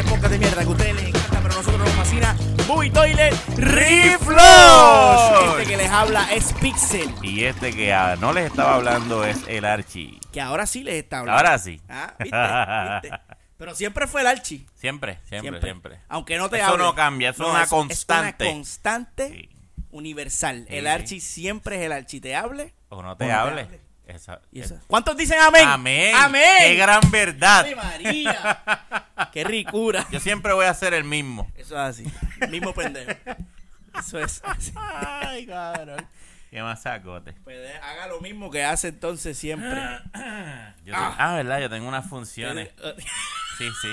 este podcast de mierda que a ustedes les encanta, pero a nosotros nos fascina. Movie Toilet ¡Reflush! Este que les habla es Pixel, Y este que ah, no les estaba hablando es el Archie. que ahora sí les está hablando. Ahora sí. Ah, ¿viste? ¿viste? Pero siempre fue el Archie. Siempre, siempre, siempre. Aunque no te Eso hable. no cambia, eso es una constante. Es una constante Sí. universal. Sí, el sí. Archie siempre es el Archie. Te hable. O no O te no te hable. Esa- eso. ¿Cuántos dicen amén? Amén. Amén. Qué gran verdad. ¡Ave María! ¡Qué ricura! Yo siempre voy a ser el mismo. Eso es así. Mismo pendejo. Eso es así. Ay, cabrón. Qué masacote. Pues de- haga lo mismo que hace entonces siempre. Yo tengo- ah. verdad, yo tengo unas funciones. Eh, Sí, sí.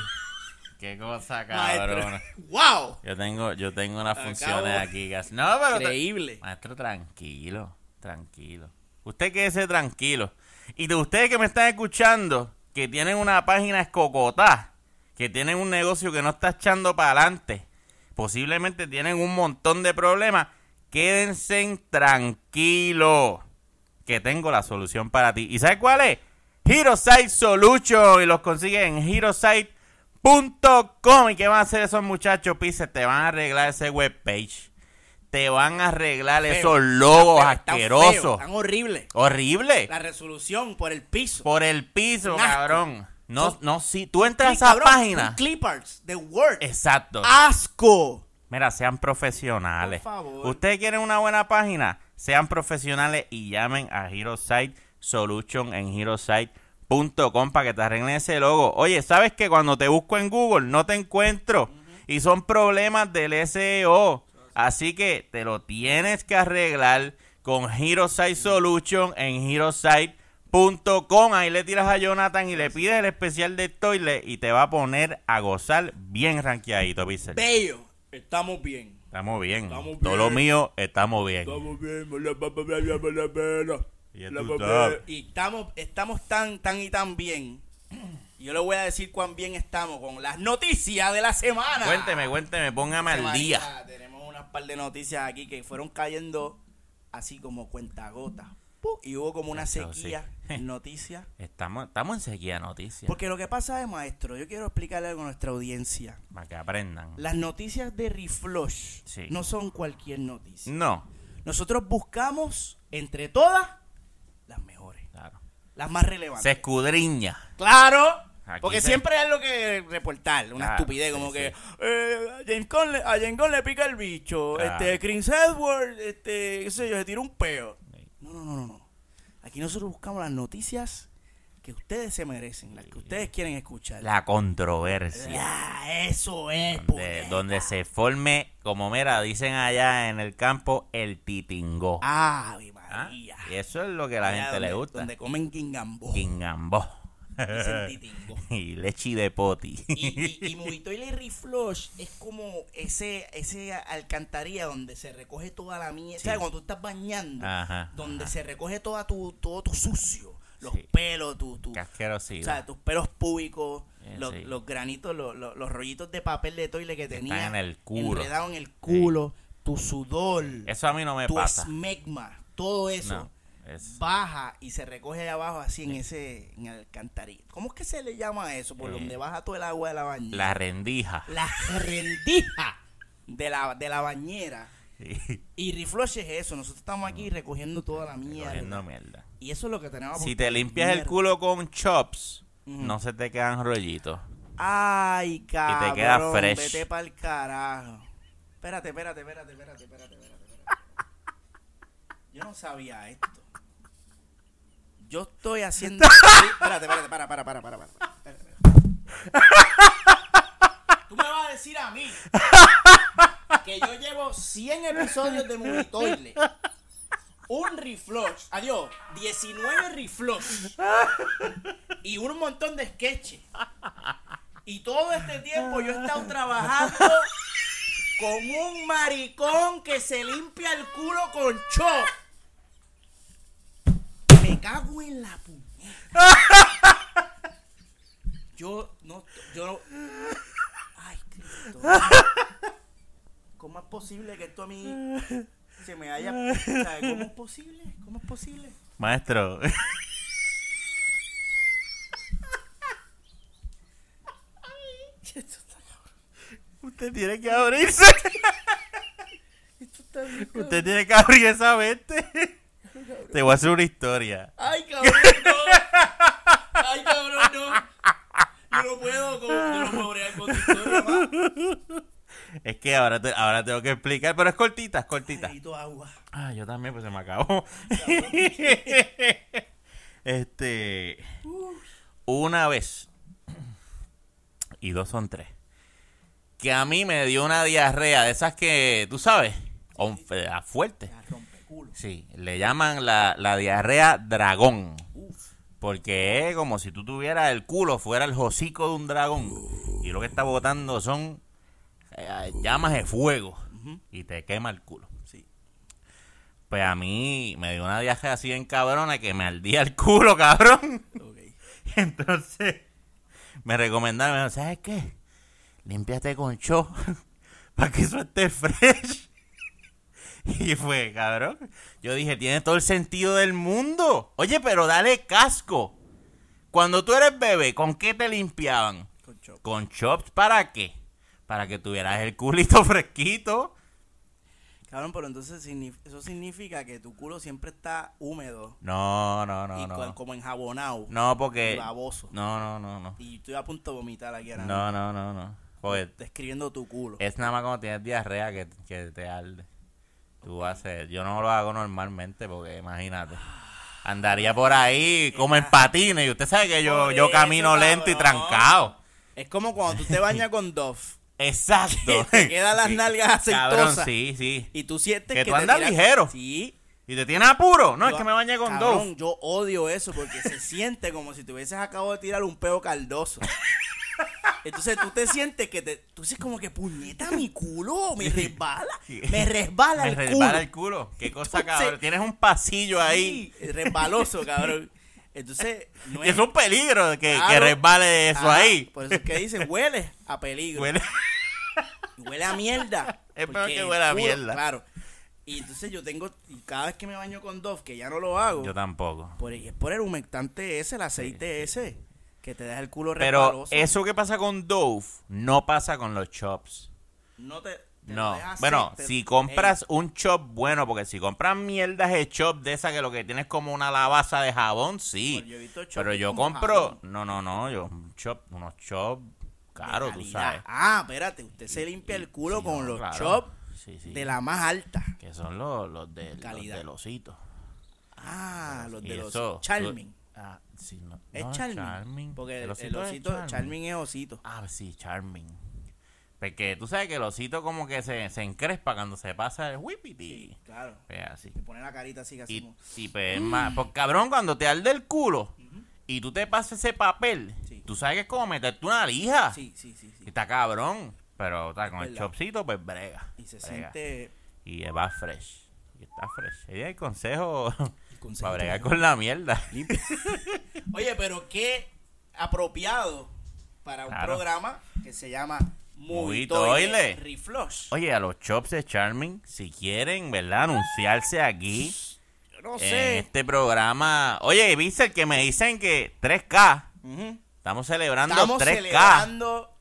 Qué cosa, Maestro. cabrón. ¡Wow! Yo tengo, yo tengo unas Acabo- funciones aquí. gas- No, pero. Increíble. Maestro, tranquilo, tranquilo. Usted quédese tranquilo. Y de ustedes que me están escuchando, que tienen una página escocotá, que tienen un negocio que no está echando para adelante, posiblemente tienen un montón de problemas, quédense tranquilos, que tengo la solución para ti. ¿Y sabes cuál es? HeroSite Solution, y los consigues en HeroSite.com. ¿Y qué van a hacer esos muchachos, Pise? Te van a arreglar ese webpage. Te van a arreglar Feo. esos logos Pero están feos, asquerosos. Tan horrible. Horrible. La resolución por el piso. Por el piso, cabrón. No, no, si tú entras a esa página. Clippers de Word. Exacto. ¡Asco! Mira, sean profesionales. Por favor. Ustedes quieren una buena página, sean profesionales y llamen a HeroSite Solution en HeroSite.com para que te arreglen ese logo. Oye, ¿sabes que cuando te busco en Google no te encuentro? Y son problemas del SEO. Así que te lo tienes que arreglar con HeroSite Solution en HeroSite.com. Ahí le tiras a Jonathan y le pides el especial de Toilet y te va a poner a gozar bien rankeadito, Pixel. Bello. Estamos bien. Estamos bien. Estamos Todo bien. lo mío, estamos bien. Estamos bien. Y. Y estamos, estamos tan, tan y tan bien. Yo le voy a decir cuán bien estamos con las noticias de la semana. Cuénteme, cuénteme, póngame al día. Par de noticias aquí que fueron cayendo así como cuentagotas. Y hubo como una Eso sí. sequía en noticias. Estamos, estamos en sequía noticias. Porque lo que pasa es, maestro, yo quiero explicarle algo a nuestra audiencia. Para que aprendan. Las noticias de Reflush Sí. no son cualquier noticia. No, Nosotros buscamos entre todas las mejores, claro. las más relevantes. Se escudriña. Claro. Aquí Porque se- siempre hay algo que reportar, una Claro, estupidez, como sí. que eh, a, James Gunn le, a James Gunn le pica el bicho, Claro. este Chris Edwards, este, qué sé yo, se tira un peo. No, no, no, no, no. Aquí nosotros buscamos las noticias que ustedes se merecen, las que ustedes quieren escuchar. La controversia. Ya, eso es. Donde, donde se forme, como mira, dicen allá en el campo, el titingó. Ave ¿Ah? María. Y eso es lo que a la Allá gente donde- le gusta. Donde comen guingambó. Quingambó. Y leche de poti. Y, y, y Movitoile Reflush es como ese, ese alcantarilla donde se recoge toda la mierda. Sí. ¿Sabes? Cuando tú estás bañando, Ajá, donde ajá. se recoge toda tu, todo tu sucio, los Sí. pelos, tu, tu, o sea, tus pelos púbicos, Eh, los, sí. los granitos, los, los, los rollitos de papel de toile que están tenía en el culo. enredado en el culo, tu sudor, Eso a mí no me tu pasa. esmegma, todo eso. No. Es, baja y se recoge allá abajo así en ese en el alcantarilla. ¿Cómo es que se le llama eso? Por Eh, donde baja todo el agua de la bañera. la rendija. La rendija de la, de la bañera. Y reflush es eso. Nosotros estamos aquí recogiendo toda la mierda. Cogiendo mierda. Y eso es lo que tenemos. Si te limpias el culo con chops, no se te quedan rollitos. Ay, cabrón. queda fresh. Vete pa'l carajo. Espérate, espérate, espérate, espérate, espérate, espérate. espérate. Yo no sabía esto. Yo estoy haciendo. espérate, espérate, para, para, para, para, para. Espérate, espérate. Tú me vas a decir a mí que yo llevo 100 episodios de Movitoile. Un reflush, adiós, 19 reflush y un montón de sketches. Y todo este tiempo yo he estado trabajando con un maricón que se limpia el culo con chop. Cago en la puñeta. Yo no, yo no. Ay, Cristo. ¿Cómo es posible que esto a mí se me haya. ¿Cómo es posible? ¿Cómo es posible? Maestro, Esto está. Usted tiene que abrirse. Esto está. Usted tiene que abrir esa mente. Te voy a hacer una historia. Ay, cabrón, no. Ay, cabrón, no. Yo no puedo, con- yo no puedo bregar con tu historia, ma. Es que ahora, te- ahora tengo que explicar, pero es cortita, es cortita. Agua. Ah, yo también, pues se me acabó. este. Una vez. Y dos son tres. Que a mí me dio una diarrea de esas que, tú sabes, on- eh, fuerte. Ya rompe culo. Sí, le llaman la, la diarrea dragón. Porque es como si tú tuvieras el culo, fuera el hocico de un dragón. Y lo que está botando son eh, llamas de fuego. Y te quema el culo. Sí. Pues a mí me dio una viaje así en cabrona que me ardía el culo, cabrón. Entonces me recomendaron, ¿sabes qué? Límpiate con cho para que eso esté fresh. Y fue, cabrón. Yo dije, tiene todo el sentido del mundo. Oye, pero dale casco. Cuando tú eres bebé, ¿con qué te limpiaban? Con chop. ¿Con chops para qué? Para que tuvieras el culito fresquito. Cabrón, pero entonces eso significa que tu culo siempre está húmedo No, no, no, y no. como enjabonado No, porque... y baboso. No, no, no, no. Y estoy a punto de vomitar aquí ahora No, no, no, no. Porque Describiendo tu culo. es nada más cuando tienes diarrea que, que te arde. Tú haces... Yo no lo hago normalmente porque imagínate. Andaría por ahí como en patines y usted sabe que yo, yo eso, camino lento y cabrón. trancado. Es como cuando tú te bañas con Dove Exacto. te quedan las nalgas Cabrón, aceitosas sí, sí. y tú sientes Que que, tú te andas tiras- ligero. Sí. ¿Y te tienes apuro? No, es que me bañé con cabrón, Dove. Yo odio eso porque se siente como si te hubieses acabado de tirar un peo caldoso. Entonces tú te sientes que te. Tú dices como que puñeta mi culo, me resbala. Me resbala Me el resbala culo. el culo. Qué cosa, Entonces- cabrón. Tienes un pasillo ahí. Sí, resbaloso, cabrón. Entonces, no Y es un peligro que, que Claro. resbale eso ahí. Por eso es que dicen huele a peligro. Huele- Huele a mierda. Es peor que el huele a culo- mierda. Claro. Y entonces yo tengo, y cada vez que me baño con Dove, que ya no lo hago, Yo tampoco. por, es por el humectante ese, el aceite ese, que te deja el culo Pero resbaloso. eso que pasa con Dove no pasa con los chops. no te, No. Bueno, si compras un chop bueno, porque si compras mierdas de chop de esa que lo que tienes es como una lavaza de jabón, sí. Pues yo he visto chops Pero yo compro, jabón. no, no, no, yo un chop, unos chop de caros, tú sabes. Ah, espérate, usted se limpia el culo Sí, con no, los claro. chops Sí, sí. de la más alta. Que son los, los, de, los Calidad. del osito. Ah, los Y de los eso- Charming. Ah, sí, no. Es no, Charming. Porque el, el es osito, Charming. es osito. Ah, sí, Charming. Porque tú sabes que el osito como que se, se encrespa cuando se pasa el whippity. Claro. Pues así. Te pone la carita así, así Y, como... y pues es más, pues cabrón, cuando te arde el culo y tú te pasas ese papel, Sí. tú sabes que es como meterte una lija. Sí, sí, sí, sí. Y está cabrón. Pero está con el chopcito, pues brega. Y se brega. siente... Y va fresh. Y está fresh. Ahí hay consejo para bregar con la mierda. Oye, pero qué apropiado para un Claro. programa que se llama Muy toile. Reflush. Oye, a los chops de Charming, si quieren, ¿verdad? Anunciarse aquí Yo no en este programa. Oye, viste que me dicen que 3K. Ujú. Estamos celebrando Estamos 3K. celebrando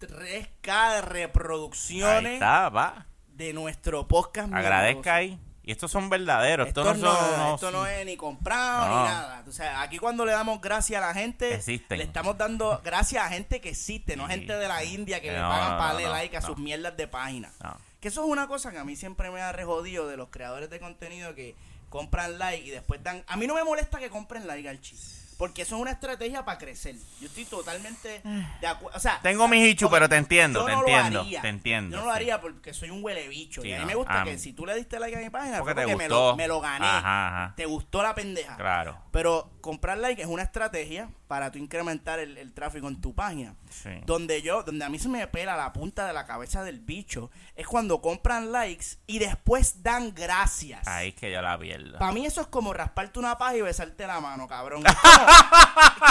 3K de Ahí reproducciones está, va. de nuestro podcast. Agradezca ahí. Y estos son verdaderos. Esto, Estos no esto no es ni comprado No. ni nada. O sea, aquí cuando le damos gracias a la gente, Existen. le estamos dando gracias a gente que existe, no Sí. gente de la India que le pagan para darle like a sus mierdas de página. Que eso es una cosa que a mí siempre me ha rejodido de los creadores de contenido que compran like y después dan... A mí no me molesta que compren like al chiste. Porque eso es una estrategia para crecer. Yo estoy totalmente de acuerdo. O sea, Tengo mis hichos, ok, pero te entiendo, yo te no lo entiendo, haría. te entiendo, Yo no lo sí. haría porque soy un huele bicho. Sí, y a mí no, me gusta que mí- si tú le diste like a mi página, Porque fue te porque me lo, me lo gané. Ajá, ajá. Te gustó la pendeja. Claro. Pero comprar like es una estrategia para tú incrementar el, el tráfico en tu página. Sí. Donde yo, donde a mí se me pela la punta de la cabeza del bicho, es cuando compran likes y después dan gracias. Ahí es que yo la pierdo. Para mí eso es como rasparte una paja y besarte la mano, cabrón. Es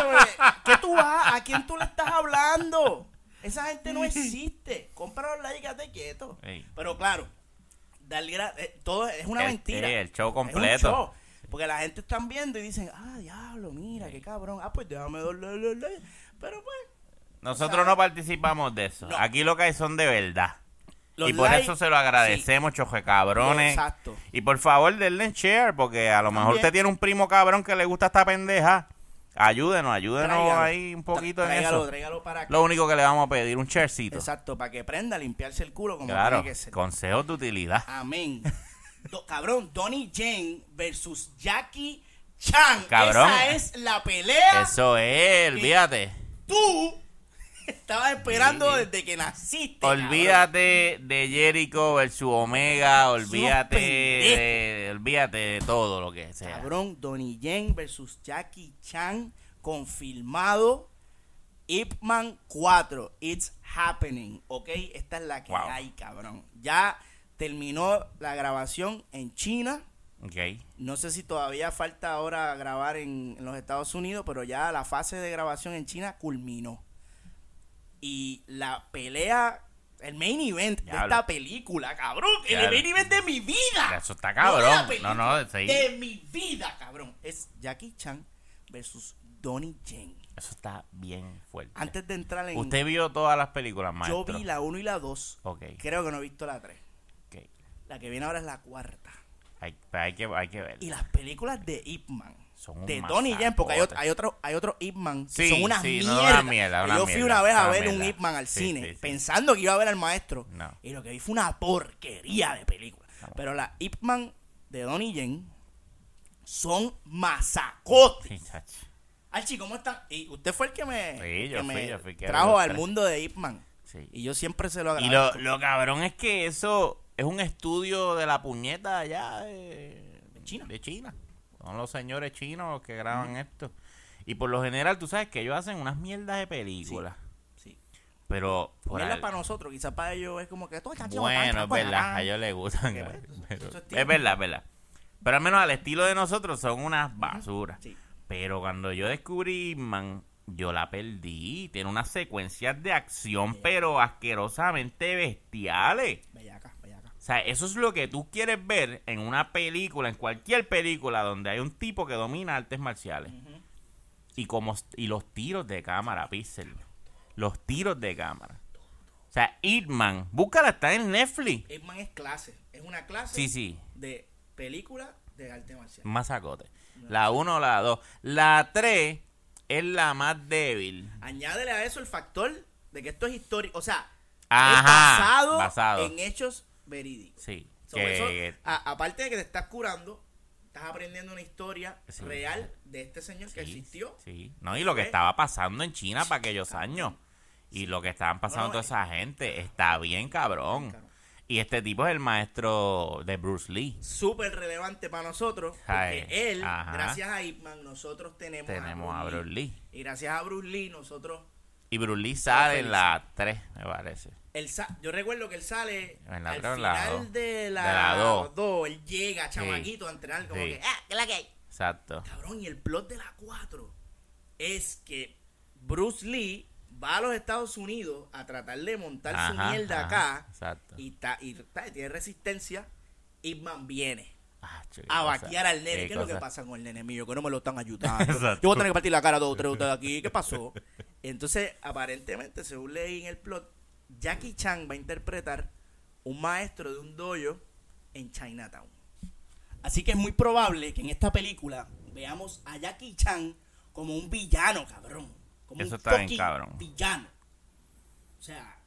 como- es como, ¿Qué tú vas? ¿A quién tú le estás hablando? Esa gente no existe. Compra los likes y quédate quieto. Ey. Pero claro, darle gra- eh, todo es una El- mentira. sí, el show Es un completo. show. Porque la gente están viendo y dicen, ah, diablo, mira, qué cabrón. Ah, pues déjame like. Pero pues, Nosotros no participamos de eso. No. Aquí lo que hay son de verdad. Los y por eso se lo agradecemos, choje cabrones. Exacto. Y por favor, denle en share, porque a lo mejor usted tiene un primo cabrón que le gusta esta pendeja. Ayúdenos, ayúdenos Tráigalo. ahí un poquito en eso. Tráigalo para acá. Lo único que le vamos a pedir, un sharecito. Exacto, para que aprenda a limpiarse el culo como Claro, tiene que ser. consejos de utilidad. Amén. Do- cabrón, Donnie Yen versus Jackie Chan. Cabrón. Esa es la pelea. Eso es, olvídate. Tú estabas esperando Sí. desde que naciste. cabrón. Olvídate de Jericho versus Omega, olvídate de, olvídate de todo lo que sea. Cabrón, Donnie Yen versus Jackie Chan, confirmado. Ip Man 4, It's Happening, ¿ok? Esta es la que Wow. hay, cabrón. Ya terminó la grabación en China. Ok. No sé si todavía falta ahora grabar en, en los Estados Unidos, pero ya la fase de grabación en China culminó. Y la pelea, el main event de esta película, cabrón, el main event de mi vida. Eso está cabrón. No, no, sí. de mi vida, cabrón. Es Jackie Chan versus Donnie Yen. Eso está bien fuerte. Antes de entrar en... ¿Usted vio todas las películas, yo maestro? vi la 1 y la 2. Ok, Creo que no he visto la 3. La que viene ahora es la cuarta. Hay, pues hay que, hay que ver. Y las películas de Ip Man. Son de Donnie Yen, porque hay, otro- hay otro hay otro Ip Man que Sí, son unas sí, no, mierdas. una mierda, una yo fui mierda, una vez a ver un. Ip Man al Sí, cine pensando que iba a ver al maestro. No. Y lo que vi fue una porquería de película. Pero las Ip Man de Donnie Yen son masacotes. Archie, ¿cómo están? Y usted fue el que me, Sí, yo que fui, me yo fui, que trajo al mundo de Ip Man. Sí. Y yo siempre se lo Y lo, agradezco. lo cabrón es que eso es un estudio de la puñeta allá de, De China. De China. Son los señores chinos los que graban esto. Y por lo general, tú sabes que ellos hacen unas mierdas de películas. Sí. Pero, por al- para nosotros, quizás para ellos es como que todo está bueno, es verdad, a ellos les gustan. Bueno, pero- eso es verdad, es verdad. Pero al menos al estilo de nosotros son unas basuras. Sí. Pero cuando yo descubrí Man, yo la perdí. Tiene unas secuencias de acción, pero asquerosamente bestiales. Bellaca, sea, eso es lo que tú quieres ver en una película, en cualquier película donde hay un tipo que domina artes marciales. Y como y los tiros de cámara, Pixel. Los tiros de cámara. O sea, Hitman, búscala, está en Netflix. Ip Man es clase. Es una clase Sí, sí, de película de arte marcial. más sacote. La 1 o la 2. La 3 es la más débil. Añádele a eso el factor de que esto es histórico. O sea, Ajá, es basado, basado. en hechos verídicos. Sí. So, que- eso, a- aparte de que te estás curando, estás aprendiendo una historia Sí. real de este señor que existió. Sí. No, y lo que estaba pasando en China para aquellos años. Y lo que estaban pasando No, no, toda esa gente. Está bien, cabrón. cabrón. Y este tipo es el maestro de Bruce Lee. Súper relevante para nosotros. Porque él, ajá. gracias a Ip Man, nosotros tenemos, Tenemos a Bruce Lee. Y gracias a Bruce Lee, nosotros. Y Bruce Lee sale en la 3, me parece. Sa- yo recuerdo que él sale En la al final de la De la dos. 2. Él llega, chamaquito, a entrenar como Sí. que, ah, ¿qué la que hay? Exacto. Cabrón, y el plot de la 4 es que Bruce Lee va a los Estados Unidos a tratar de montar su mierda ajá, acá Exacto. y, ta- y ta- tiene resistencia. Viene Ah, a cosa, vaquear al nene. ¿Qué, es lo que pasa con el nene mío? Que no me lo están ayudando. Exacto. Yo voy a tener que partir la cara a dos o tres de ustedes aquí. ¿Qué pasó? Entonces, aparentemente, según leí en el plot, Jackie Chan va a interpretar un maestro de un dojo en Chinatown. Así que es muy probable que en esta película veamos a Jackie Chan como un villano, cabrón. Como Eso un está bien, cabrón. villano. O sea,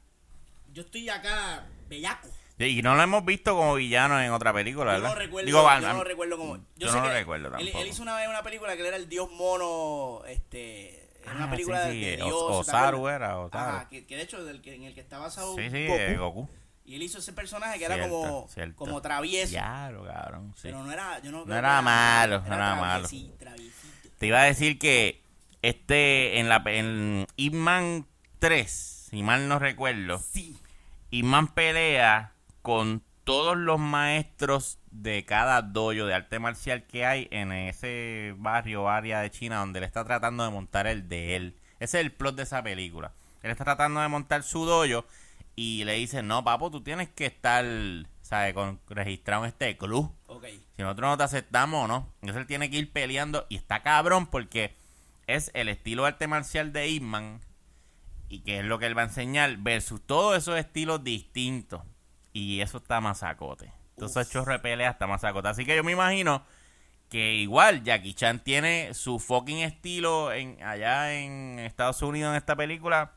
yo estoy acá bellaco. Y no lo hemos visto como villano en otra película, Yo ¿verdad? no recuerdo, Digo, yo no lo recuerdo como. Yo, sé no lo recuerdo él, tampoco. él hizo una vez una película que él era el dios mono, este, era una Ah, película sí, sí, de O- Dios. era, Osaru. Ajá, que, que de hecho en el que está basado Sí, sí, Goku, eh, Goku. y él hizo ese personaje que era como, cierto. como travieso, Claro, cabrón. sí. pero no era, yo no, era malo, no era malo. Te iba a decir que este en la en Ip Man 3, si mal no recuerdo, Sí, Ip Man pelea con todos los maestros de cada dojo de arte marcial que hay en ese barrio o área de China donde él está tratando de montar el de él. Ese es el plot de esa película. Él está tratando de montar su dojo y le dice, no, papo, tú tienes que estar, ¿sabes? Con, registrado en este club. ok. Si nosotros no te aceptamos no. Entonces él tiene que ir peleando y está cabrón porque es el estilo de arte marcial de Ip Man y que es lo que él va a enseñar, versus todos esos estilos distintos. Y eso está masacote. Entonces, chorro de pelea está masacote. Así que yo me imagino que igual Jackie Chan tiene su fucking estilo en allá en Estados Unidos en esta película.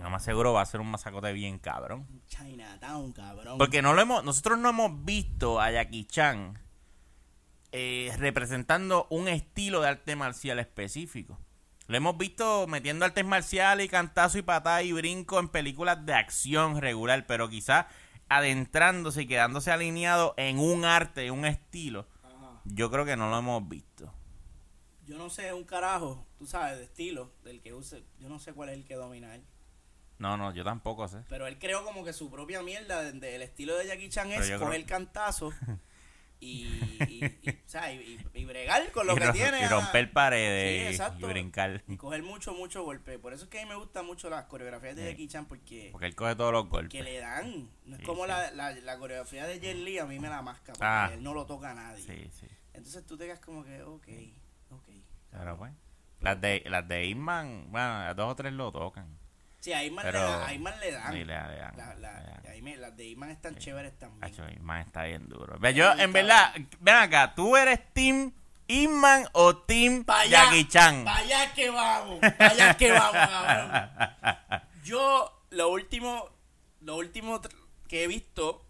Lo más seguro va a ser un masacote bien cabrón. Chinatown, cabrón. Porque no lo hemos, nosotros no hemos visto a Jackie Chan eh, representando un estilo de arte marcial específico. Lo hemos visto metiendo artes marciales y cantazo y patada y brinco en películas de acción regular, pero quizás adentrándose y quedándose alineado en un arte, un estilo. Ajá. Yo creo que no lo hemos visto. Yo no sé un carajo, tú sabes, de estilo, del que use. Yo no sé cuál es el que domina él. No, no, yo tampoco sé. Pero él creó como que su propia mierda de- del estilo de Jackie Chan Pero es coger creo- cantazo y, y, y, o sea, y, bregar con lo que tiene. y romper paredes Sí, y- brincar. y coger mucho, mucho golpe. Por eso es que a mí me gustan mucho las coreografías de. Jackie Chan porque, Porque él coge todos los que golpes. le dan. No es como. La, la, la coreografía de Jet Li, a mí me la masca porque Ah. él no lo toca a nadie. Sí, sí. Entonces tú te quedas como que, ok, ok. Pero pues. Las de, las de Inman, bueno, a dos o tres lo tocan. Sí, a Iman, Pero- le, dan, a Iman le dan. Y le- le dan, La- la- le dan. ahí me- las de Iman están chéveres también. Hacho, Inman está bien duro. Ve, Yo, en verdad, ven acá, ¿tú eres Team Inman o Team Pa' allá, Jackie Chan? pa' allá que vamos, pa' allá que vamos, cabrón. Yo, lo último, lo último que he visto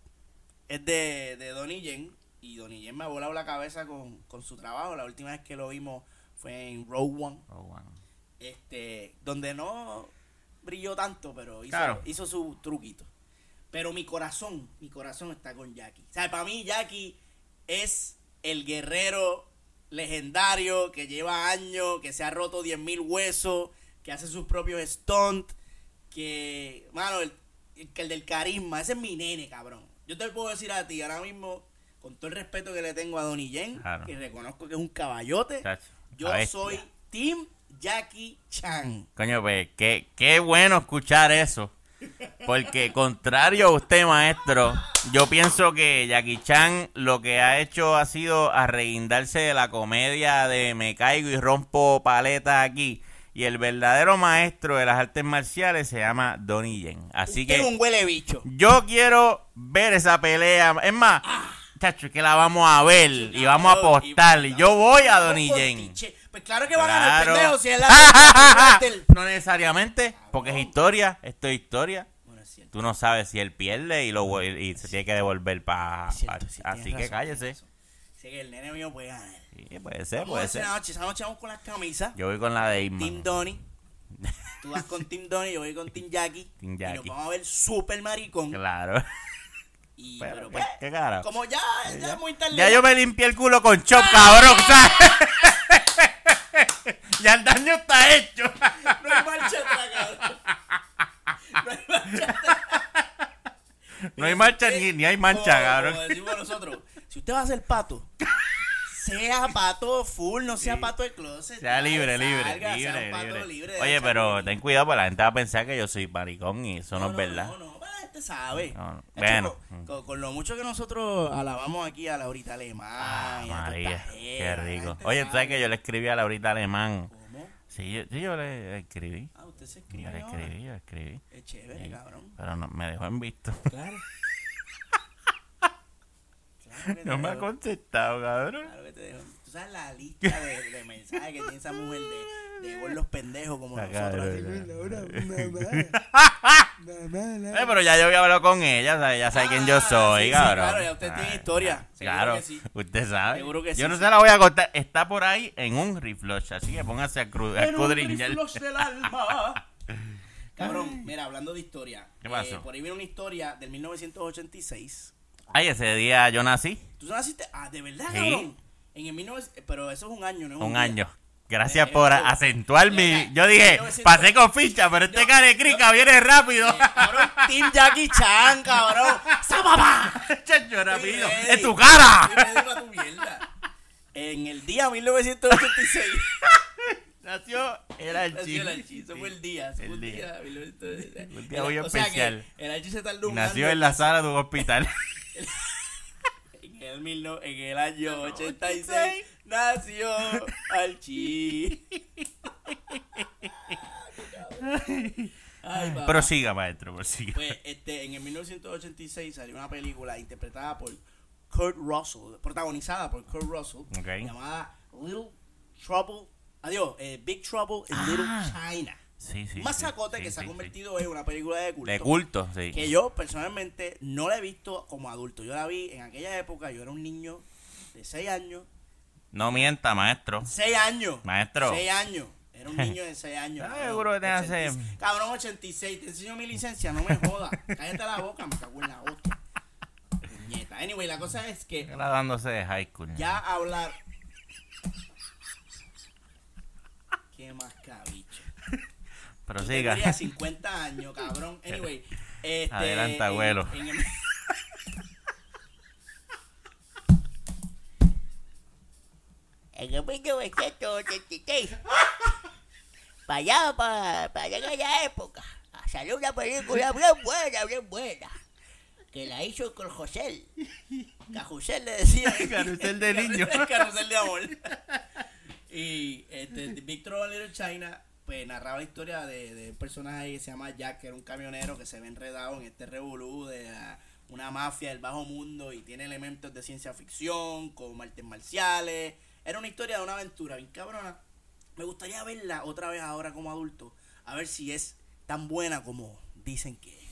es de, de Donnie Yen. Y Donnie Yen me ha volado la cabeza con, con su trabajo. La última vez que lo vimos fue en Rogue One. Oh, bueno. Este, donde no brilló tanto, pero hizo, Claro. hizo su truquito. Pero mi corazón, mi corazón está con Jackie. O sea, para mí Jackie es el guerrero legendario que lleva años, que se ha roto 10.000 huesos, que hace sus propios stunts, que, mano, el, el, que el del carisma, ese es mi nene, cabrón. Yo te puedo decir a ti ahora mismo, con todo el respeto que le tengo a Donnie Yen, Claro. que reconozco que es un caballote, Chacho, yo soy Team Jackie Chan. Coño, pues, qué, qué bueno escuchar eso. Porque contrario a usted, maestro, yo pienso que Jackie Chan lo que ha hecho ha sido arreguindarse de la comedia de me caigo y rompo paletas aquí. Y el verdadero maestro de las artes marciales se llama Donnie Yen. Así Usted es que un huele bicho. yo quiero ver esa pelea. Es más, chacho, es que la vamos a ver y vamos a apostar. Y yo voy a Donnie Yen. Pues claro que va a ganar el Claro. pendejo si es la no necesariamente, porque es historia, esto es historia. Bueno, es. Tú no sabes si él pierde y lo y se tiene que devolver para cierto, sí, así que razón, cállese. Sé que el nene mío puede ganar. Sí, puede ser, puede si ser. esa noche, esa noche vamos con las camisas. Yo voy con la de Team Inman. Donnie. Tú vas con Team Donnie, yo voy con Team Jackie. Team Y Jackie. nos vamos a ver super maricón. Claro. Y, Pero, pero ¿qué, pues, qué carajo? como ya, ya es muy tarde. Ya yo me limpié el culo con chop, cabrón. Ya el daño está hecho. No hay marcha atrás, cabrón. No hay marcha atrás. No hay marcha ni, ni hay mancha, cabrón. Como decimos nosotros, si usted va a ser pato, sea pato full, no sea Sí. pato de closet. Sea libre, Salga, libre, libre, un pato libre. libre de Oye, pero ten cuidado, porque la gente va a pensar que yo soy maricón y eso no, es verdad. No, no, gente sabe. No, no. Hecho, Bueno. Con, con- con lo mucho que nosotros alabamos aquí a Laurita Alemán. Ah, María, qué rico. Oye, ¿tú sabes sabe. que yo le escribí a Laurita Alemán? ¿Cómo? Sí, yo, sí, yo le, escribí. Ah, usted se Yo escribe le escribí, yo le escribí. Es chévere, Sí. cabrón. Pero no, me dejó en visto. Claro. Claro No te me ha contestado, cabrón. Claro que te dejo. Sabes la lista de, de mensajes que tiene esa mujer de, de los pendejos como nosotros. Eh, pero ya yo había hablado con ella, ¿sabe? ya sabe quién yo Ah, soy, sí, sí, cabrón. claro, ya usted tiene historia. Claro, que sí. usted sabe. Seguro que yo no se la voy a contar. Está por ahí en un reflush, así que póngase a, cru- a En un escudriñar. reflush del alma. Cabrón, mira, hablando de historia. ¿Qué pasó? eh, por ahí viene una historia del 1986. Ay, ese día yo nací. ¿Tú naciste? Ah, ¿de verdad, Sí. cabrón? En el 19... Pero eso es un año, ¿no? es Un día. año. Gracias Eh, por eh, acentuar mi. eh, Yo dije, 1900. pasé con ficha, pero este carecrica viene rápido. Eh, cabrón, Team Jackie Chan, cabrón. ¡Sababa! Chacho, rápido. ¡En tu cara! Tu mierda. En el día 1986 Nació el Archie. nació el Archie. Eso fue el día. eso El fue un día. día. 1986. Un día muy especial. el Archie se tardó un nació en la sala de un hospital. En el, mil no- en el año 86 nació Archie. Ay. Prosiga, maestro, prosiga. Pues, este, en el 1986 salió una película interpretada por Kurt Russell, protagonizada por Kurt Russell, llamada Little Trouble, adiós, eh, Big Trouble in Little Ah. China. Sí, sí. Sí, que se ha convertido en una película de culto. De culto, sí. Que yo personalmente no la he visto como adulto. Yo la vi en aquella época, yo era un niño de 6 años. No mienta, maestro. 6 años. Maestro. 6 años. Era un niño de 6 años. Cabrón. seguro que tengas 86. ese- Cabrón, 86. Te enseño mi licencia, no me jodas. Cállate la boca, me cago en la hostia. Puñeta. Anyway, la cosa es que Graduándose de high school. ya hablar. Qué más cabicho. Yo Prosiga. tendría 50 años, cabrón. Anyway. Este, Adelanta, en- abuelo. en el- En el 1986, para allá, para, para allá en aquella época, salió una película bien buena, bien buena, que la hizo con José. Que a José le decía. Carrusel de niños. Carrusel de amor. y este, of Little China, pues narraba la historia de, de un personaje que se llama Jack, que era un camionero que se ve enredado en este revolú de la- una mafia del bajo mundo y tiene elementos de ciencia ficción, con artes marciales. Era una historia de una aventura bien cabrona. Me gustaría verla otra vez ahora como adulto, a ver si es tan buena como dicen que es.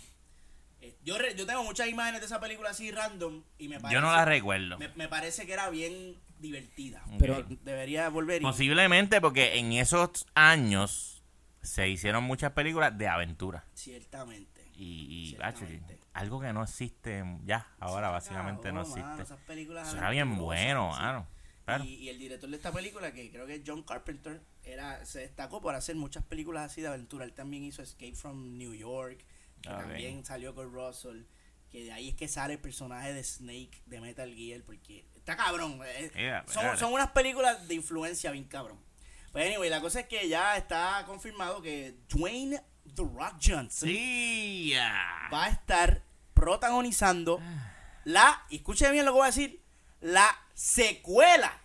Eh, Yo, re- yo tengo muchas imágenes de esa película así random y me parece, Yo no la recuerdo. me, me parece que era bien divertida. Pero debería volver y... Posiblemente porque en esos años se hicieron muchas películas de aventura. Ciertamente. Y, y Ciertamente. hacho, algo que no existe ya, ahora básicamente no Cabrón, mano, existe. esas películas Eso era bien bueno, sí. mano. Claro. Y, y el director de esta película, que creo que es John Carpenter, era, se destacó por hacer muchas películas así de aventura. Él también hizo Escape from New York, que Ok. también salió con Russell, que de ahí es que sale el personaje de Snake de Metal Gear, porque está cabrón. Yeah, son, son unas películas de influencia bien cabrón. Pues anyway, la cosa es que ya está confirmado que Dwayne The Rock Johnson va a estar protagonizando la, y escuche bien lo que voy a decir, la secuela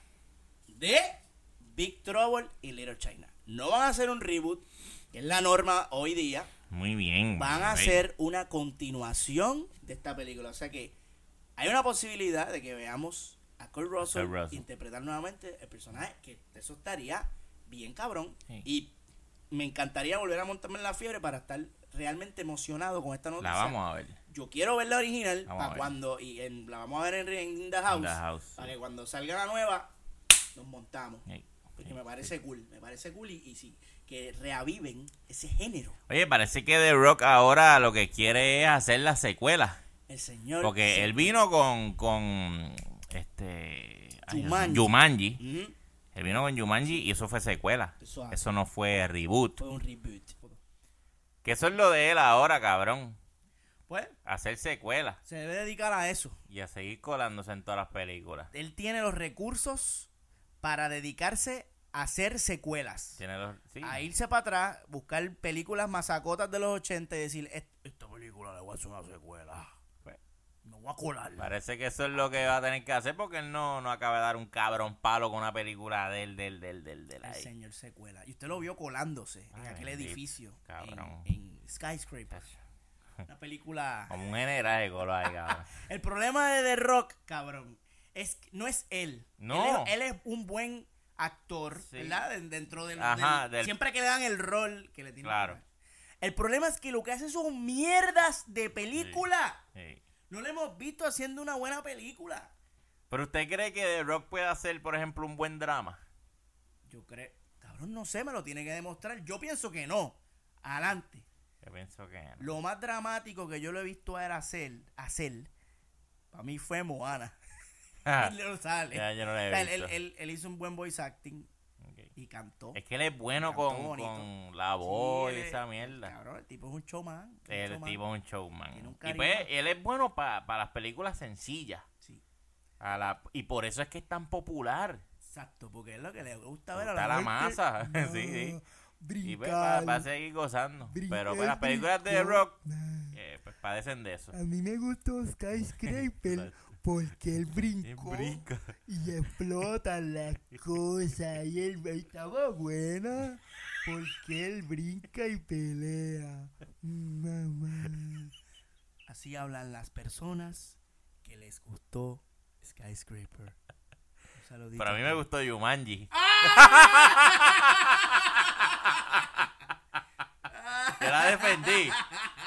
de Big Trouble y Little China. No van a hacer un reboot, que es la norma hoy día, Muy bien. van a hacer una continuación de esta película. O sea que hay una posibilidad de que veamos a Kurt Russell, Kurt Russell. interpretar nuevamente el personaje, que eso estaría bien cabrón. Sí. Y me encantaría volver a montarme en la fiebre para estar realmente emocionado con esta noticia La vamos a ver. yo quiero ver la original Vamos para cuando y en- la vamos a ver en, en The House, The House, para sí. que cuando salga la nueva nos montamos Sí. porque me parece cool me parece cool y, y sí que reaviven ese género Oye, parece que The Rock ahora lo que quiere es hacer la secuela. el señor Porque él vino con, con este... Jumanji. Él vino con Jumanji y eso fue secuela. Eso no fue reboot. fue un reboot Que eso es lo de él ahora, cabrón. pues Hacer secuela se debe dedicar a eso y a seguir colándose en todas las películas. él tiene los recursos para dedicarse a hacer secuelas Tiene los- sí. a irse para atrás, buscar películas masacotas de los 80 y decir, "Est- esta película le voy a hacer una secuela. Voy a colarla. Parece que eso es lo que va a tener que hacer porque él no, no acaba de dar un cabrón palo con una película del, del, del, del, del El ahí. señor secuela. Y usted lo vio colándose en aquel bendito, edificio. cabrón. En, en Skyscraper. Una película. Como un general de color ahí, cabrón. El problema de The Rock, cabrón, es que no es él. No. Él es, él es un buen actor, Sí. ¿verdad? Den- Dentro del, Ajá, del- del- Siempre que le dan el rol que le tiene Claro. que. El problema es que lo que hace son mierdas de película. Sí. No le hemos visto haciendo una buena película. Pero usted cree que The Rock puede hacer, por ejemplo, un buen drama? Yo creo. Cabrón, no sé, me lo tiene que demostrar. Yo pienso que no. Adelante. Yo pienso que no. Lo más dramático que yo lo he visto a él hacer, hacer para mí fue Moana. él lo sale. Ya, yo no lo he él, visto. él- él- él hizo un buen voice acting. Y cantó. Es que él es bueno con, con la voz Sí, y esa mierda. Cabrón, el tipo es un showman. un El showman. tipo es un showman. Un Y pues, él es bueno para las películas sencillas. Sí, A la, y por eso es que es tan popular. exacto, porque es lo que le gusta ver a la, la masa. No, Sí, sí. Y pues, brincar, va, va a seguir gozando. brincar, Pero pues, las películas de. Rock eh, pues, padecen de eso. A mí me gustó Skyscraper. Porque él brincó Brinca. y explotan las cosas. Y él estaba buena porque él brinca y pelea. Mamá. Así hablan las personas que les gustó Skyscraper. Un saludito. Pero a mí me gustó Yumanji. Yo la defendí.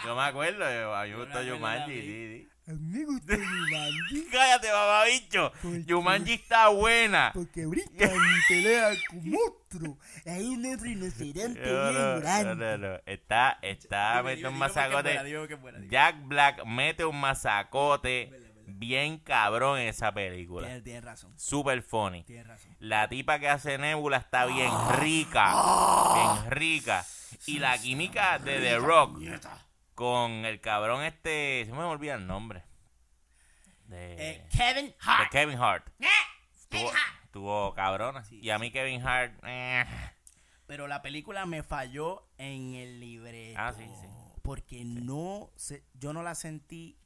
Yo me acuerdo, yo- a mí me gustó Yumanji. sí, sí. A mí me gustó Yumanji Cállate, bababicho. Yumanji está buena. porque brincan y pelean con monstruos. Hay un otro rinoceronte No, no, bien no, grande. no, no. Está, está metiendo digo, un masacote. Jack Black mete un masacote bien cabrón en esa película. Tienes, tienes razón. Super funny. Tienes razón. La tipa que hace Nebula está bien Ah. rica. Bien rica. Y la química de The Rock con el cabrón este. Se me olvida el nombre. De, Eh, Kevin de Hart. Kevin Hart. Eh, Tuvo, tuvo cabrona. Sí, y a mí Kevin Hart. eh, Pero la película me falló en el libreto. Ah, sí, sí. Porque no se, yo no la sentí.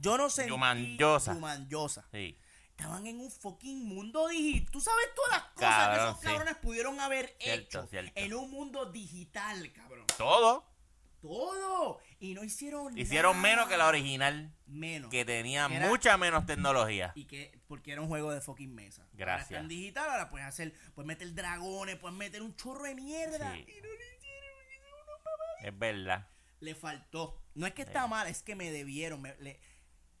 Yo no sentí. Yumanyosa. Yumanyosa. Sí. Estaban en un fucking mundo digital. Tú sabes todas las cosas Cabrón, que esos sí. cabrones pudieron haber Cierto, hecho cierto. en un mundo digital, cabrón. Todo. Todo. Y no hicieron Hicieron nada. menos que la original. Menos. Que tenía Era- mucha menos tecnología. Y que, porque era un juego de fucking mesa. Ahora Gracias. está en digital, ahora puedes hacer, puedes meter dragones, puedes meter un chorro de mierda. Sí. Y no lo hicieron, porque. Es verdad. Le faltó. No es que está mal, es que me debieron. me- le-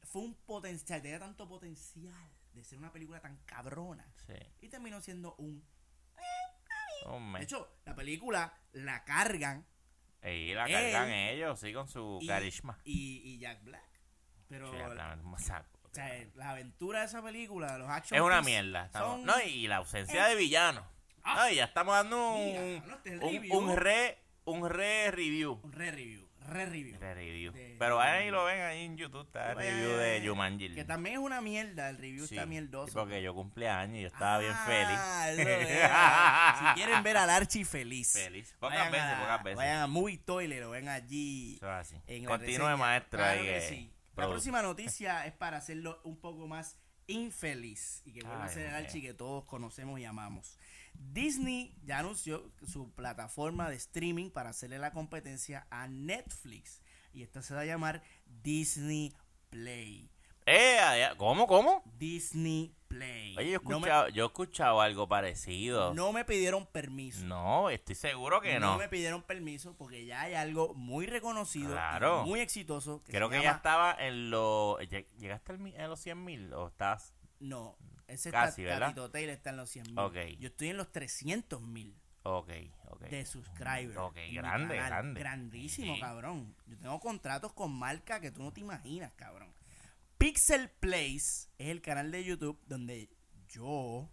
fue un potencial, tenía tanto potencial de ser una película tan cabrona. Sí. Y terminó siendo un. Hombre. De hecho, la película la cargan Y la él- cargan ellos, sí, con su y, carisma. y, y Jack Black. Pero Sí, masaco. o sea, la aventura de esa película, los action Es una mierda. estamos- son- No, y la ausencia de villanos. Ah. No, y ya estamos dando Mira, un, no, este es un, un re un re review. un. Re review. De- Pero ahí lo ven ahí en YouTube, está el review de Jumanji. Que también es una mierda, el review Sí, está sí, mierdoso. porque yo cumplí años y yo estaba bien Ah, feliz. eso era. si quieren ver al Archie feliz. Feliz. Pocas vayan veces, a- pocas veces. Vayan a Movie Toilet, lo ven allí. Eso es así. Continúe, maestro. Claro que que sí. La próxima noticia es para hacerlo un poco más infeliz y que vuelva a ser el Archie que todos conocemos y amamos. Disney ya anunció su plataforma de streaming para hacerle la competencia a Netflix y esta se va a llamar Disney Play. Eh, ¿Cómo, cómo? Disney Play. Oye, yo he No me- escuchado, yo he escuchado algo parecido. no me pidieron permiso. No, estoy seguro que no. no. me pidieron permiso porque ya hay algo muy reconocido, y Claro. muy exitoso. Que Creo que ya estaba en los... lleg- ¿Llegaste a los 100 mil o estás...? No, ese Casi, está, ¿verdad? Taylor está en los 100 mil. Ok. Yo estoy en los 300 mil Ok, ok. de subscribers. Ok, grande, grande. Grandísimo, Sí. cabrón. Yo tengo contratos con marcas que tú no te imaginas, cabrón. Pixel Plays es el canal de YouTube donde yo,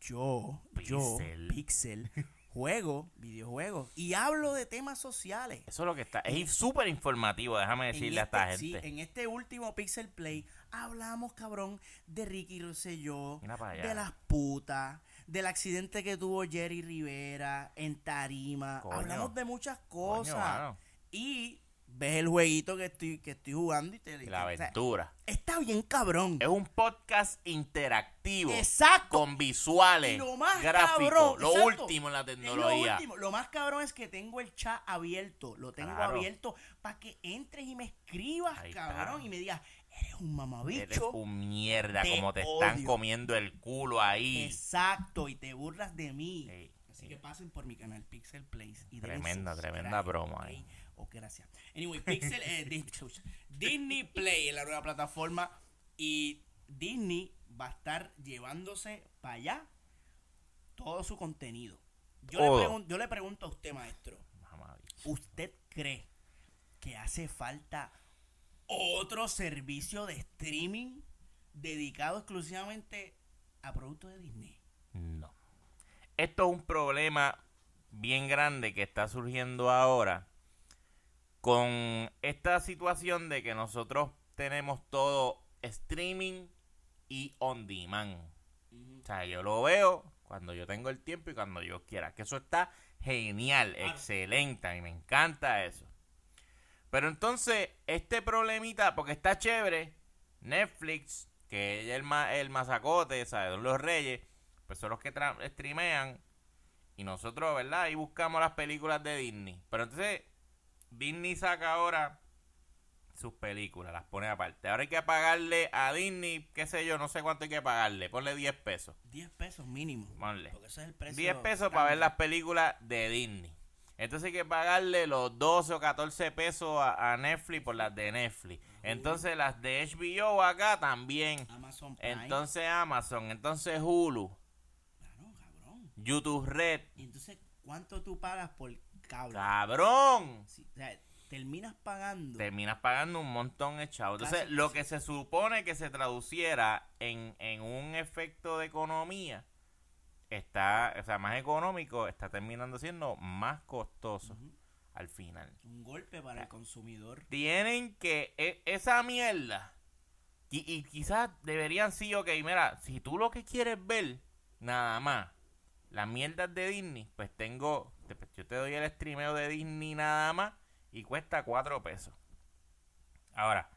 yo, yo, Pixel. Pixel, juego videojuegos y hablo de temas sociales. Eso es lo que está... Es súper informativo, déjame decirle a En esta este- sí, gente. en este último Pixel Play hablamos, cabrón, de Ricky Rosselló, de las putas, del accidente que tuvo Jerry Rivera en Tarima. Coño. Hablamos de muchas cosas. y ves el jueguito que estoy, que estoy jugando y te Y la o sea, aventura. está bien, cabrón. Es un podcast interactivo. Exacto. Con visuales, Y lo más gráficos, cabrón, lo exacto, último en la lo tecnología. último. Lo más cabrón es que tengo el chat abierto. Lo tengo Claro. abierto para que entres y me escribas, Ahí está. cabrón. Y me digas, eres un mamabicho. Eres un mierda, Te como te están odio. comiendo el culo ahí. Exacto, y te burlas de mí. Sí, Así sí. que pasen por mi canal Pixel Plays. Y Tremenda, tremenda broma ahí. ¿ok? Ok, gracias. Anyway, Pixel, eh, Dis- Disney Play es la nueva plataforma y Disney va a estar llevándose para allá todo su contenido. Yo le, pregun- yo le pregunto a usted, maestro. ¿usted cree que hace falta otro servicio de streaming dedicado exclusivamente a productos de Disney? No. Esto es un problema bien grande que está surgiendo ahora con esta situación de que nosotros tenemos todo streaming y on demand. O sea, yo lo veo cuando yo tengo el tiempo y cuando yo quiera. Que eso está genial, excelente. Y me encanta eso. Pero entonces, este problemita, porque está chévere, Netflix que es el, ma- el mazacote, ¿sabes? Los reyes, pues son los que streamean. Y nosotros, ¿verdad? Ahí buscamos las películas de Disney. Pero entonces, Disney saca ahora sus películas, las pone aparte. Ahora hay que pagarle a Disney, qué sé yo, no sé cuánto hay que pagarle. Ponle 10 pesos. 10 pesos mínimo. Ponle. Porque ese es el precio. 10 pesos para ver las películas de Disney. Entonces hay que pagarle los 12 o 14 pesos a, a Netflix por las de Netflix. Entonces las de HBO acá también. Amazon Prime. Entonces Amazon, entonces Hulu, Claro, cabrón. YouTube Red. Y entonces, ¿cuánto tú pagas por cable? ¡Cabrón! Sí, o sea, terminas pagando. Terminas pagando un montón de chavo. Entonces Casi- lo que se supone que se traduciera en, en un efecto de economía está, o sea, más económico, está terminando siendo más costoso al final. Un golpe para el consumidor. tienen que e- esa mierda y, y quizás deberían sí ok mira si tú lo que quieres ver nada más las mierdas de Disney pues tengo te- yo te doy el streameo de Disney nada más y cuesta 4 pesos ahora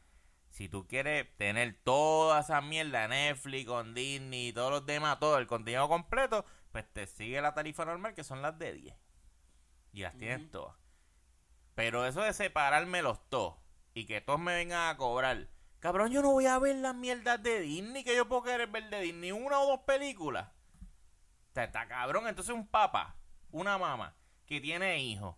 si tú quieres tener toda esa mierda Netflix con Disney y todos los demás todo el contenido completo pues te sigue la tarifa normal que son las de 10 y las tienes todas pero eso de separarme los todos y que todos me vengan a cobrar. Cabrón, yo no voy a ver las mierdas de Disney que yo puedo querer ver de Disney. Una o dos películas. Está, está cabrón. Entonces un papá, una mamá que tiene hijos,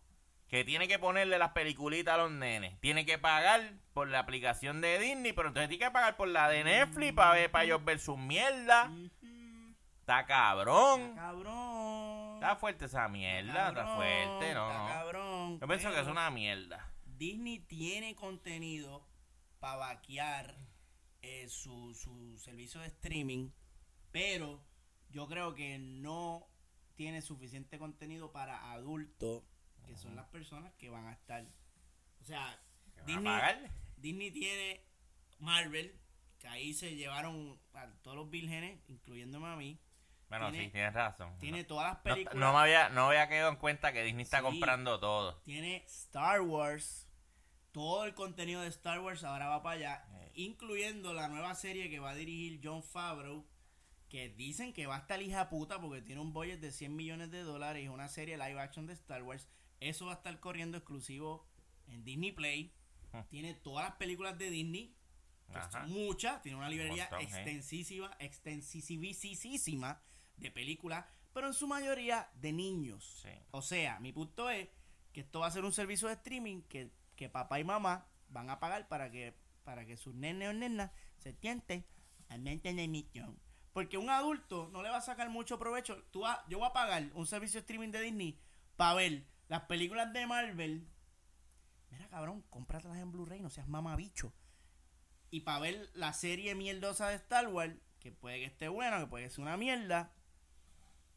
que tiene que ponerle las peliculitas a los nenes, tiene que pagar por la aplicación de Disney, pero entonces tiene que pagar por la de Netflix para ver para ellos ver sus mierdas. Ujú. Está cabrón. Está cabrón. Está fuerte esa mierda, está cabrón, fuerte, no, está cabrón, Yo pienso que es una mierda. Disney tiene contenido para vaquear eh, su, su servicio de streaming, pero yo creo que no tiene suficiente contenido para adultos, que son las personas que van a estar. O sea, ¿Que van a Disney? Disney tiene Marvel, que ahí se llevaron a todos los vírgenes, incluyéndome a mí. Bueno, tiene- sí, tienes razón. Tiene todas las No, películas. no me había, no había quedado en cuenta que Disney está comprando todo. Tiene Star Wars. Todo el contenido de Star Wars ahora va para allá. Eh. Incluyendo la nueva serie que va a dirigir John Favreau. Que dicen que va a estar hija puta porque tiene un budget de 100 millones de dólares y una serie live action de Star Wars. Eso va a estar corriendo exclusivo en Disney Play. Hmm. Tiene todas las películas de Disney. que Ajá. son muchas. Tiene una librería montón, eh. extensísima, extensísima de películas. Pero en su mayoría de niños. Sí. O sea, mi punto es que esto va a ser un servicio de streaming que, que papá y mamá van a pagar para que para que sus nenes o nenas se tienten a mente en emisión. Porque un adulto no le va a sacar mucho provecho. Tú vas- yo voy a pagar un servicio de streaming de Disney para ver las películas de Marvel. Mira, cabrón, cómpratelas en Blu-ray, no seas mamabicho. Y para ver la serie mierdosa de Star Wars, que puede que esté buena, que puede que sea una mierda.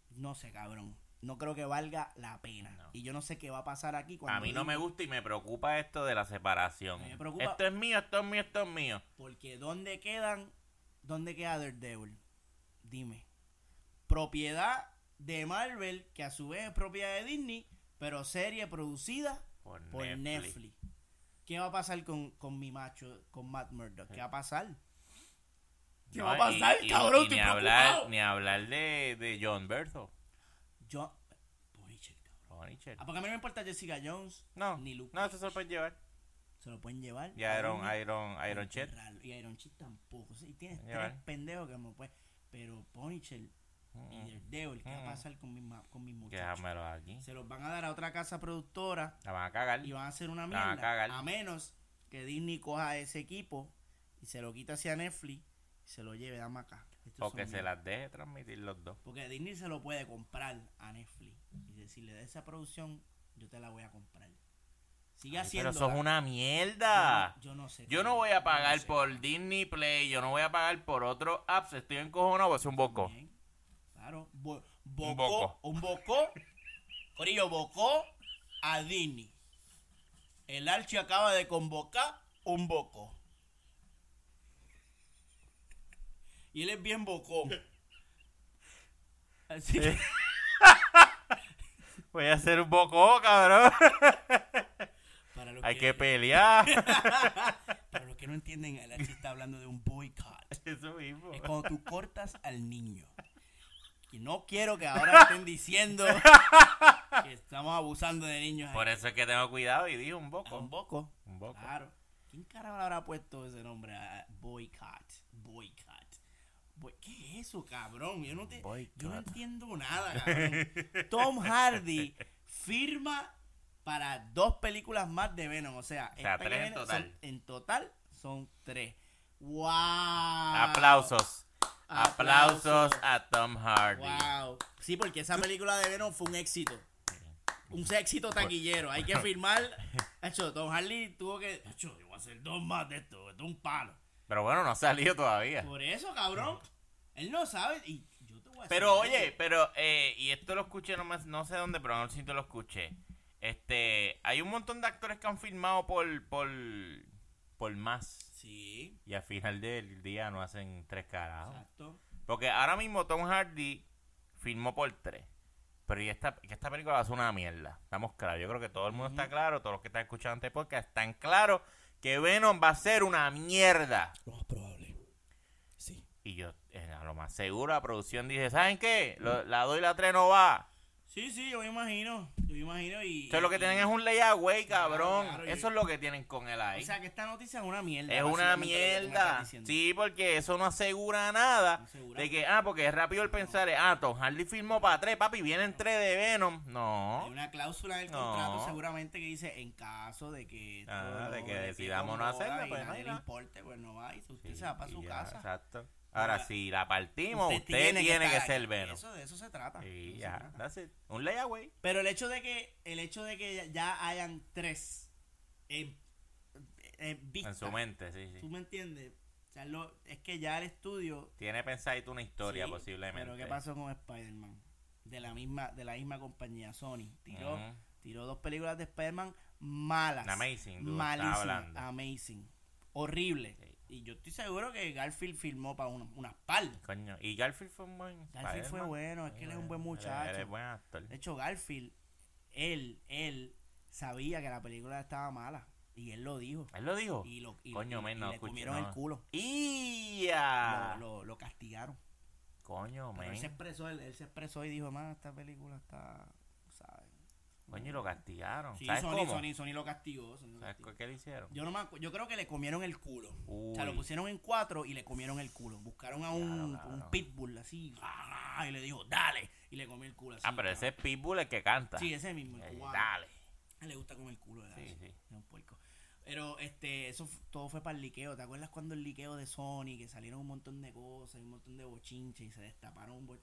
No sé, cabrón. No creo que valga la pena. No. Y yo no sé qué va a pasar aquí cuando A mí no me gusta y me preocupa esto de la separación. Me preocupa- Esto es mío, esto es mío, esto es mío. Porque ¿dónde quedan? ¿Dónde queda Daredevil? Dime. Propiedad de Marvel, que a su vez es propiedad de Disney, pero serie producida Por, por Netflix. Netflix. ¿Qué va a pasar con, con mi macho, con Matt Murdock? ¿Qué va a pasar? ¿Qué No, va a pasar, y- y- cabrón? y ni hablar, ni hablar de, de John Bertho. Yo... Punisher, cabrón. Punisher. Ah, porque a mí no me importa Jessica Jones, No, ni Luke. no, eso se lo pueden llevar. Se lo pueden llevar. Y Iron. Iron, Iron Chet. Y Iron Chit tampoco. Sí, tienes tres pendejos que me pueden. Pero Punisher y Daredevil, ¿qué va a Mm. pasar con mis, con mis muchachos? Déjamelo aquí. Se los van a dar a otra casa productora La van a cagar. y van a hacer una La van a mierda. cagar. A menos que Disney coja ese equipo y se lo quita hacia Netflix y se lo lleve, dame acá. Estos O que se las deje transmitir los dos. Porque Disney se lo puede comprar a Netflix y decirle de esa producción yo te la voy a comprar. Sigue Ay, haciendo. pero eso es una mierda. Yo no sé. Yo no voy a pagar no sé, por. Disney Play, yo no voy a pagar por otros apps. Estoy encojonado, voy a hacer un boco. Bien. Claro. Bo- Un bocó, boco. un bocó. Corillo, bocó a Disney. El Archi acaba de convocar un boco. Y él es bien bocón. Así que, Voy a hacer un boco, cabrón. para Hay que, que pelear. para los que no entienden, el Archi está hablando de un boycott. Eso mismo. Es cuando tú cortas al niño. Y no quiero que ahora estén diciendo que estamos abusando de niños. Por eso es que tengo cuidado y digo un A poco. un poco. Un poco. Claro. ¿Quién carajo le habrá puesto ese nombre a Boycott? Boycott. Boy- ¿Qué es eso, cabrón? Yo no, te, yo no entiendo nada, cabrón. Tom Hardy firma para dos películas más de Venom. O sea, O tres en total. son- en total son tres. ¡Wow! Aplausos. Aplausos a Tom Hardy. ¡Wow! Sí, porque esa película de Venom fue un éxito. Un éxito taquillero. Hay que firmar. Hecho, Tom Hardy tuvo que. Hecho, yo voy a hacer dos más de esto. Esto es un palo. Pero bueno, no ha salido todavía. Por eso, cabrón. Él no sabe. Y yo te voy a Pero oye, pero, eh, y esto lo escuché, no, me- no sé dónde, pero no sé si te lo escuché. Este, hay un montón de actores que han firmado por, por, por más. Sí, Y al final del día no hacen tres carajos. exacto. Porque ahora mismo Tom Hardy firmó por tres. Pero y esta, que esta película va a ser una mierda. Estamos claros. Yo creo que todo el mundo está claro, todos los que están escuchando este podcast están claros que Venom va a ser una mierda. Lo más probable. Sí. Y yo, eh, a lo más seguro, la producción dice, ¿saben qué? Lo- la 2 y la 3 no va. Sí, sí, yo me imagino. Yo me imagino y. Entonces lo que tienen es un layaway, Claro, cabrón. claro, Eso yo- es lo que tienen con él ahí. O sea, que esta noticia es una mierda. es una mierda. Sí, porque eso no asegura nada. No asegura. De que, ah, porque es rápido el pensar, ah, Tom Hardy firmó para tres, papi, vienen tres de Venom. No. Hay una cláusula en el No. contrato seguramente que dice en caso de que Ah, de que de decidamos no hacerlo, pues, no le importe, pues no va y usted Sí, se va para su ya, casa. Exacto. Ahora, Ahora, si la partimos, usted, tiene, que, estar ser. Venom. Eso, de eso se trata. Y ya, trata. that's it. Un layaway. Pero el hecho de que el hecho de que ya- ya hayan tres en, en vista, En su mente, sí, ¿tú sí. me entiendes? O sea, lo- es que ya el estudio Tiene pensadito una historia, Sí, posiblemente. Pero ¿qué pasó con Spider-Man? De la misma de la misma compañía Sony. Tiró, tiró dos películas de Spider-Man malas. Amazing, dude, Malísimas. Amazing. Horrible. Sí. Y yo estoy seguro que Garfield filmó para una, unas par. Coño, y Garfield fue un buen. Garfield fue bueno, es que él es un buen muchacho. Él es buen actor. De hecho, Garfield, él, él sabía que la película estaba mala. Y él lo dijo. Él lo dijo. Y, lo, y, Coño, y- men, y no le comieron no. el culo. ¡Ya! Lo, lo, lo castigaron. Coño, Pero él se expresó, él, él se expresó y dijo, man, esta película está. Coño, y lo castigaron. Sí, ¿Sabes Sony, cómo? Sony, Sony lo castigó. Sony lo ¿Sabes castigó. qué le hicieron? Yo, no me acu- yo creo que le comieron el culo. O sea, lo pusieron en cuatro y le comieron el culo. Buscaron a un, Claro, claro. un pitbull así ¡ah! y le dijo, dale. Y le comió el culo así. Ah, pero ese es Pitbull el que canta. Sí, ese mismo, el Eh, cubano. Dale. A él le gusta comer el culo, ¿verdad? Sí, sí. Es un puerco. Pero este, eso f- todo fue para el liqueo. ¿Te acuerdas cuando el liqueo de Sony, que salieron un montón de cosas, un montón de bochinches y se destaparon un bo-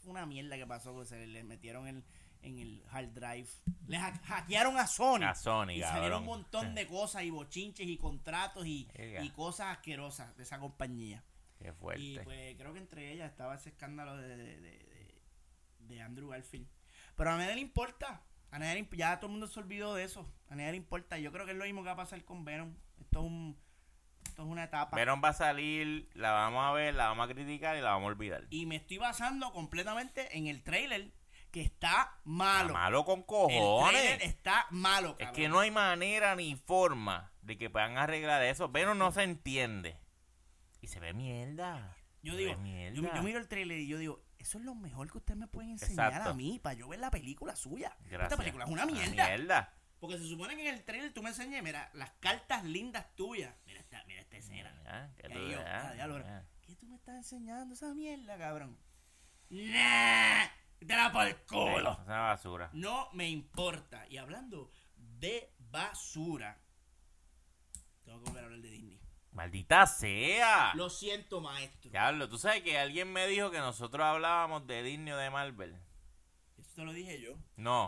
fue una mierda que pasó, que se le metieron en, en el hard drive. Le ha- hackearon a Sony. A Sony, y cabrón. salieron un montón de cosas y bochinches y contratos y, y cosas asquerosas de esa compañía. Qué Y fuerte. pues creo que entre ellas estaba ese escándalo de, de, de- Andrew Garfield. Pero a nadie le importa. A nadie le ya todo el mundo se olvidó de eso. A nadie le importa. Yo creo que es lo mismo que va a pasar con Venom. Esto es, un, esto es una etapa. Venom va a salir, la vamos a ver, la vamos a criticar y la vamos a olvidar. Y me estoy basando completamente en el trailer que está malo. Está malo con El cojones. trailer está malo, Es que no hay manera ni forma de que puedan arreglar eso. Venom no se entiende. Y se ve mierda. Yo Se digo, mierda. yo, yo miro el trailer y yo digo, eso es lo mejor que ustedes me pueden enseñar Exacto. a mí para yo ver la película suya. Gracias. Esta película es una mierda. mierda. Porque se supone que en el trailer tú me enseñes, mira, las cartas lindas tuyas. Mira esta, mira esta escena. Que tú yo, ah. ¿Qué tú me estás enseñando esa mierda, cabrón? Nah, te la por el culo. Es una basura. No me importa. Y hablando de basura, tengo que volver a hablar de Disney. Maldita sea. Lo siento, maestro. Diablo, tú sabes que alguien me dijo que nosotros hablábamos de Disney o de Marvel. Eso te lo dije yo. No.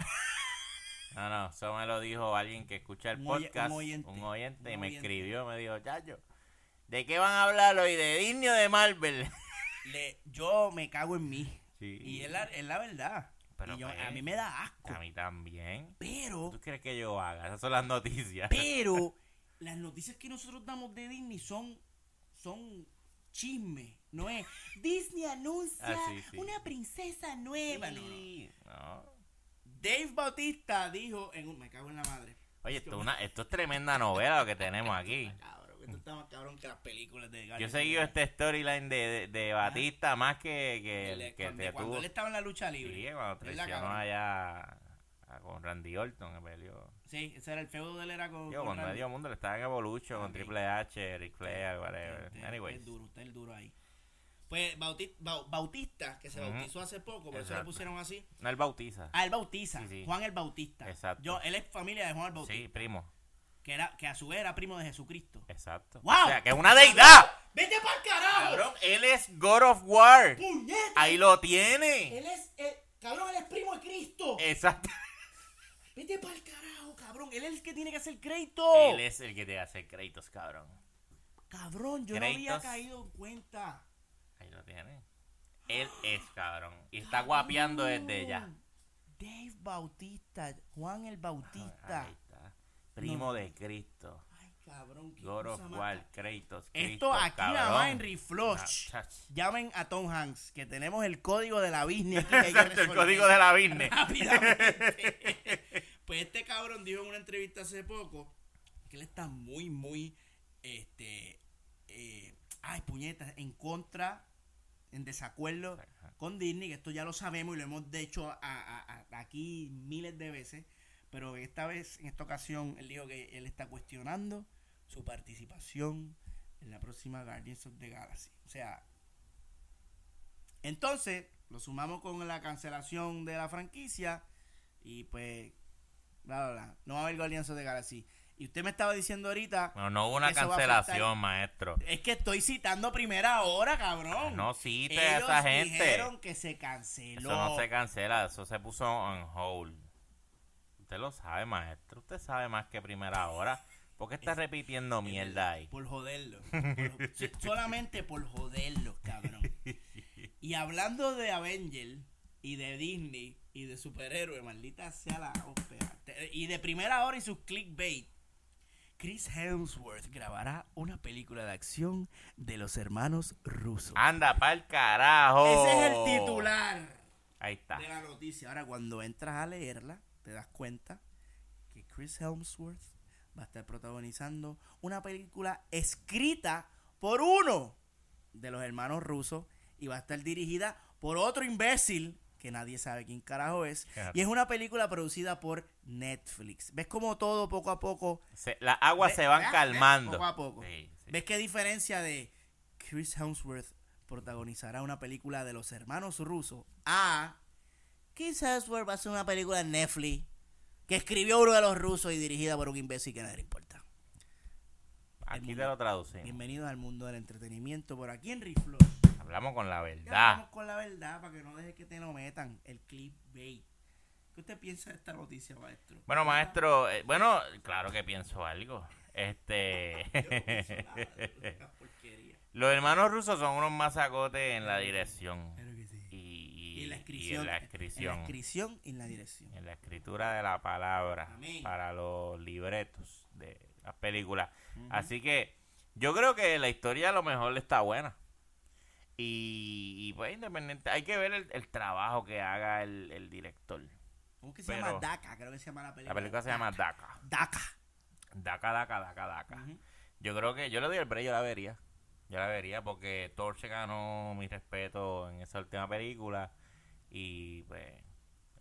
No, no, eso me lo dijo alguien que escucha el Un podcast, un oyente. un oyente, y me oyente. escribió, me dijo, chacho, ¿de qué van a hablar hoy? ¿De Disney o de Marvel? Le, yo me cago en mí. Sí. Y es la, es la verdad. Pero Y yo- a mí me da asco. A mí también. Pero, ¿Tú crees que yo haga? Esas son las noticias. pero, las noticias que nosotros damos de Disney son, son chisme. No es Disney anuncia Ah, sí, sí. una princesa nueva. No, no. Sí, no. Dave Bautista dijo en un, me cago en la madre. Oye, esto es, una, esto es tremenda novela lo que tenemos aquí. Cabrón, Esto está más cabrón que las películas de Yo he seguido este storyline de, de, de Batista más que, que, El- que cuando, te cuando tuvo. él estaba en la lucha libre. Sí, cuando traicionó allá a- con Randy Orton que peleó. Sí, ese era el feudo de él era con. Yo, con medio mundo le estaba en Evolution, con. Triple H, Ric Flair, whatever. Este, Anyways. Es duro, usted es el duro ahí. Pues Bauti- Bau- Bautista, que se bautizó hace poco, por eso le pusieron así. No, él bautiza. Ah, él bautiza. Sí, sí. Juan el Bautista. Exacto. Yo, él es familia de Juan el Bautista. Sí, primo. Que, era, que a su vez era primo de Jesucristo. Exacto. ¡Wow! O sea, que es una deidad. ¡Vete pa'l carajo! Cabrón, él es God of War. ¡Puñeta! Ahí lo tiene. Él es. eh, cabrón, él es primo de Cristo. Exacto. Vete pa'l carajo, cabrón. Él es el que tiene que hacer crédito. Él es el que te hace créditos, cabrón. Cabrón, yo no había caído en cuenta. Ahí lo tiene. Él es, cabrón. Y está guapeando desde ya. Dave Bautista, Juan el Bautista. Primo de Cristo. Ay, cabrón, qué God of. Esto aquí en Reflush. Ah, chach. Llamen a Tom Hanks, que tenemos el código de la business. aquí Exacto, el código de la business. Rápidamente. pues este cabrón dijo en una entrevista hace poco que él está muy, muy, este, eh, ay, puñetas, en contra, en desacuerdo con Disney, que esto ya lo sabemos y lo hemos dicho a- a- a- aquí miles de veces, pero esta vez, en esta ocasión, él dijo que él está cuestionando su participación en la próxima Guardians of the Galaxy. O sea, entonces, lo sumamos con la cancelación de la franquicia y pues, bla, bla, bla. No va a haber Guardians of the Galaxy. Y usted me estaba diciendo ahorita, No, no hubo una cancelación, maestro. es que estoy citando primera hora, cabrón. No cite a esa gente. dijeron que se canceló. Eso no se cancela, eso se puso on hold. Usted lo sabe, maestro. Usted sabe más que primera hora. ¿Por qué está repitiendo mierda ahí? Por joderlo. Por- solamente por joderlo, cabrón. Y hablando de Avenger y de Disney y de superhéroes, maldita sea la ópera. Y de primera hora y sus clickbait. Chris Hemsworth grabará una película de acción de los hermanos rusos. Anda pa'l carajo. Ese es el titular Ahí está. de la noticia. Ahora, cuando entras a leerla, te das cuenta que Chris Helmsworth va a estar protagonizando una película escrita por uno de los hermanos rusos y va a estar dirigida por otro imbécil que nadie sabe quién carajo es. Y es una película producida por Netflix. ¿Ves cómo todo poco a poco... Se- las aguas se van calmando. Poco a poco. Sí, sí. ¿Ves qué diferencia de Chris Hemsworth protagonizará una película de los hermanos rusos a Chris Hemsworth va a hacer una película en Netflix que escribió uno de los rusos y dirigida por un imbécil que nadie le importa? Aquí mundo. te lo traducimos. Bienvenidos al mundo del entretenimiento por aquí en Riflo. Hablamos con la Ya verdad. vamos con la verdad para que no deje que te lo metan el clickbait. ¿Qué usted piensa de esta noticia, maestro? Bueno, maestro, eh, bueno, claro que pienso algo. Este. Yo no pienso nada de esta porquería. Los hermanos rusos son unos mazacotes en la dirección. Y- en la y inscripción. en la En la y en la dirección. En la escritura de la palabra Amén. para los libretos de las películas. Así que yo creo que la historia a lo mejor está buena. Y, y, pues independiente, hay que ver el, el trabajo que haga el, el director. ¿Cómo que se Pero- llama DACA? Creo que se llama la película. La película se llama DACA. DACA. DACA, DACA, DACA, DACA. Ujú. Yo creo que yo le doy el break, yo la vería. Yo la vería porque Thor se ganó mi respeto en esa última película. Y pues.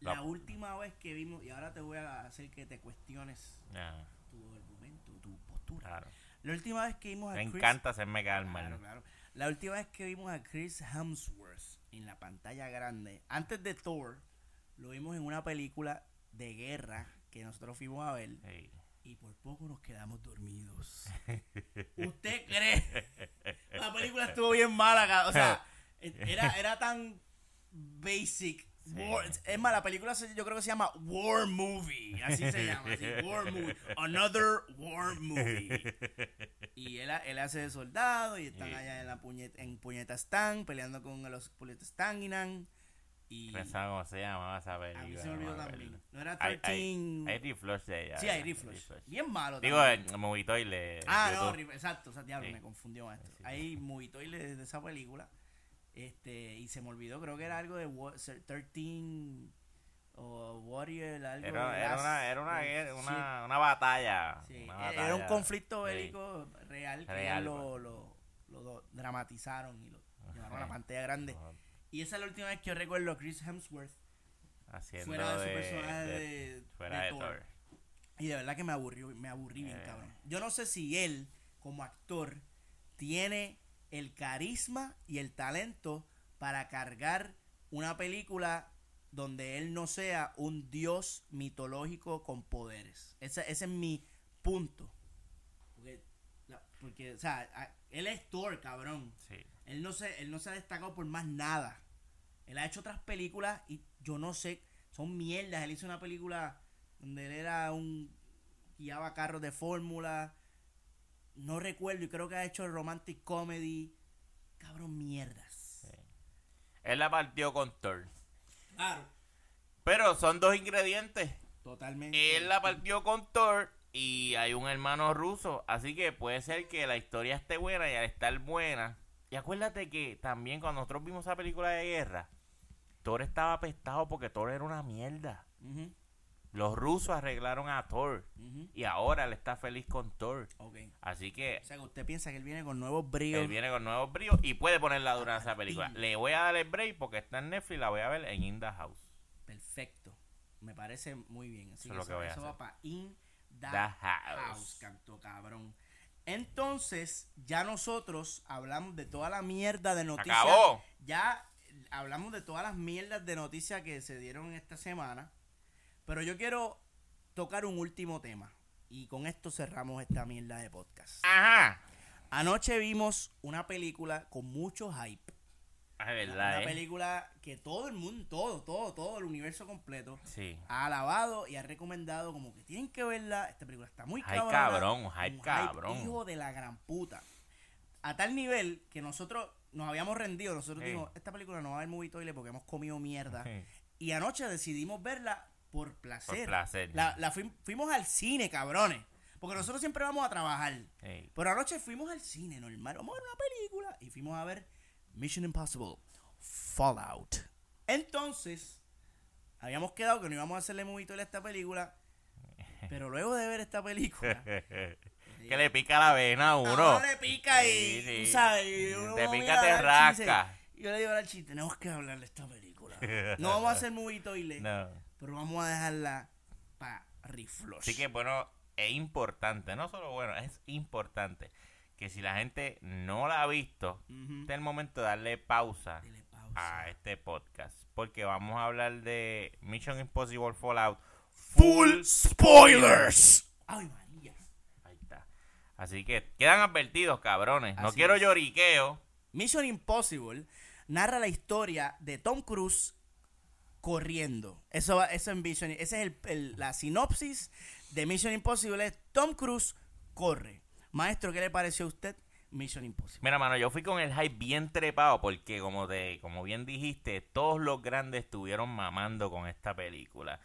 La la- última vez que vimos, y ahora te voy a hacer que te cuestiones Ah, tu argumento, tu postura. claro. La última vez que vimos a Me Chris... encanta hacerme mal. Claro, claro. La última vez que vimos a Chris Hemsworth en la pantalla grande, antes de Thor, lo vimos en una película de guerra que nosotros fuimos a ver Sí. y por poco nos quedamos dormidos. ¿Usted cree? La película estuvo bien mala, o sea, era, era tan basic. War- es más, la película se- yo creo que se llama War Movie, así se llama, así, War Movie, Another War Movie. Y él, él hace de soldado y están Sí. allá en la puñeta, en Puñeta Stan, peleando con los Puñeta Stanginan. Y Pensaba cómo se llamaba esa a mí se me olvidó también. No era Hay- 13. Hay, hay de ella. sí, hay Reflush. Bien malo Digo, también. el Movitoile. Ah, YouTube. no, exacto, o sea, diablo, Sí. me confundió sí. Hay movitoiles de esa película. Este, y se me olvidó, creo que era algo de Wa- 13 o Warrior, algo. Era, era una, era una, una, una batalla. Sí, una era un conflicto Sí. bélico real que Real, ellos pues. lo, lo, lo dramatizaron y lo llevaron a la pantalla grande. Y esa es la última vez que yo recuerdo a Chris Hemsworth Haciendo fuera de, su personaje de- de, fuera de de Thor. Thor. Y de verdad que me aburrió, me aburrí bien, Eh. cabrón. Yo no sé si él, como actor, tiene el carisma y el talento para cargar una película donde él no sea un dios mitológico con poderes. Ese, ese es mi punto. Porque, la- porque, o sea, a- él es Thor, cabrón. Sí. Él no, se, él no se ha destacado por más nada. Él ha hecho otras películas y yo no sé, son mierdas. Él hizo una película donde él era un. guiaba carros de fórmula. No recuerdo y creo que ha hecho romantic comedy. Cabrón, mierdas. Él la partió con Thor. Claro. Pero son dos ingredientes. Totalmente. Él la partió con Thor y hay un hermano ruso. Así que puede ser que la historia esté buena y al estar buena. Y acuérdate que también cuando nosotros vimos esa película de guerra, Thor estaba apestado porque Thor era una mierda. Los rusos arreglaron a Thor y ahora él está feliz con Thor. Ok. Así que O sea que usted piensa que él viene con nuevos bríos. él viene con nuevos bríos y puede ponerla durante esa película. Le voy a dar el break porque está en Netflix, la voy a ver en In the House. Perfecto. Me parece muy bien. Así Eso es que lo que voy a eso va hacer. para In the, The House. House. Canto cabrón. Entonces, ya nosotros hablamos de toda la mierda de noticias. ¡Acabó! Ya hablamos de todas las mierdas de noticias que se dieron esta semana. Pero yo quiero tocar un último tema. Y con esto cerramos esta mierda de podcast. Ajá. Anoche vimos una película con mucho hype. Es Una verdad, ¿eh? película que todo el mundo, todo, todo, todo el universo completo Sí. ha alabado y ha recomendado como que tienen que verla. Esta película está muy Hype cabrón, hype cabrón. hijo de la gran puta. A tal nivel que nosotros nos habíamos rendido. Nosotros Sí. dijimos, esta película no va a haber movie toilet porque hemos comido mierda. Sí. Y anoche decidimos verla por placer. Por placer. La, la fuim- fuimos al cine, cabrones. Porque nosotros siempre vamos a trabajar. Pero anoche fuimos al cine normal, vamos a ver una película y fuimos a ver Mission Impossible Fallout. Entonces, habíamos quedado que no íbamos a hacerle movito a esta película, pero luego de ver esta película, que le pica la vena a uno. uno le pica y Sí, sí. tú sabes, y uno Te pica, te chiste, rasca. Yo le digo al chiste, tenemos que hablar de esta película. No vamos a hacer movito y le, No. Pero vamos a dejarla para riflos. Así que bueno, es importante, no solo bueno, es importante que si la gente no la ha visto, este es el momento de darle pausa a este podcast. Porque vamos a hablar de Mission Impossible Fallout. Full spoilers. Ay, María. Ahí está. Así que quedan advertidos, cabrones. No quiero es. lloriqueo. Mission Impossible narra la historia de Tom Cruise corriendo. Eso, va- eso en Mission, ese es el, el- la sinopsis de Mission Impossible. Tom Cruise corre. Maestro, ¿qué le pareció a usted Mission Impossible? Mira, mano, yo fui con el hype bien trepado porque, como te, como bien dijiste, todos los grandes estuvieron mamando con esta película.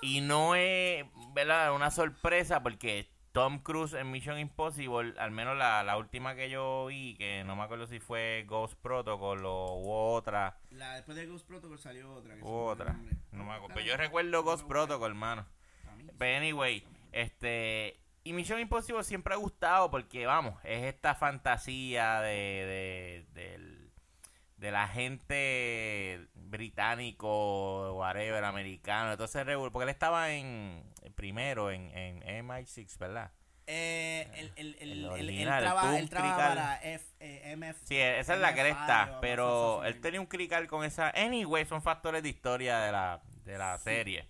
Y no es, ¿verdad? Una sorpresa porque Tom Cruise en Mission Impossible, al menos la, la última que yo vi, que no me acuerdo si fue Ghost Protocol o hubo otra, La, después de Ghost Protocol salió otra. hubo otra, no me acuerdo. Pero yo recuerdo Ghost Protocol, hermano. Pero anyway, este. Y Mission Impossible siempre ha gustado porque, vamos, es esta fantasía de, de, del- de la gente británico, whatever, americano. Entonces, porque él estaba en primero en, en MI6, ¿verdad? Eh, el, el, el, El el- él original, el traba- él Toon trabaja Crical. para F, eh, MF. Sí, esa es la cresta, pero él tenía un crical con esa... Anyway, son factores de historia de la, de la serie.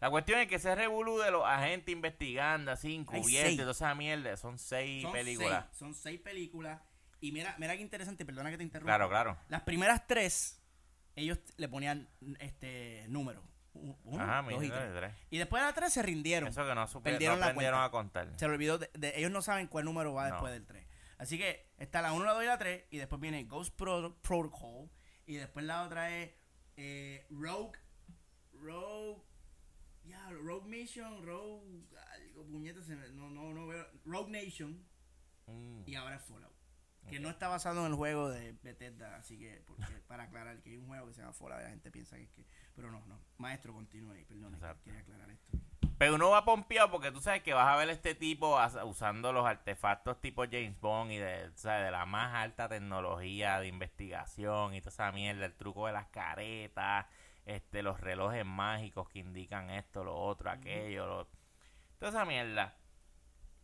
La cuestión es que ese revolú de los agentes investigando así, encubiertos toda esa mierda, son seis Son películas. seis, son seis películas. Y mira, mira qué interesante, perdona que te interrumpa. Claro, claro. Las primeras tres, ellos le ponían este número. Uno, Ajá, dos y tres. tres. Y después de las tres se rindieron. Eso que no, Perdieron no la aprendieron a contar. Se le olvidó. De, de- ellos no saben cuál número va No. después del 3. Así que está la 1, la 2 y la 3. Y después viene Ghost Pro- Protocol. Y después la otra es eh, Rogue. Rogue. Ya, Rogue Mission. Rogue. Algo, puñeta, se me- no, no, no veo. Rogue Nation. Mm, Y ahora es Fallout. Que no está basado en el juego de Bethesda, así que porque, para aclarar que hay un juego que se llama Fallout, la gente piensa que es que... Pero no, no. Maestro, continúe ahí, perdón, quería aclarar esto. Pero uno va pompeado porque tú sabes que vas a ver este tipo usando los artefactos tipo James Bond y de, ¿sabes? de la más alta tecnología de investigación y toda esa mierda, el truco de las caretas, este, los relojes mágicos que indican esto, lo otro, aquello, lo- toda esa mierda.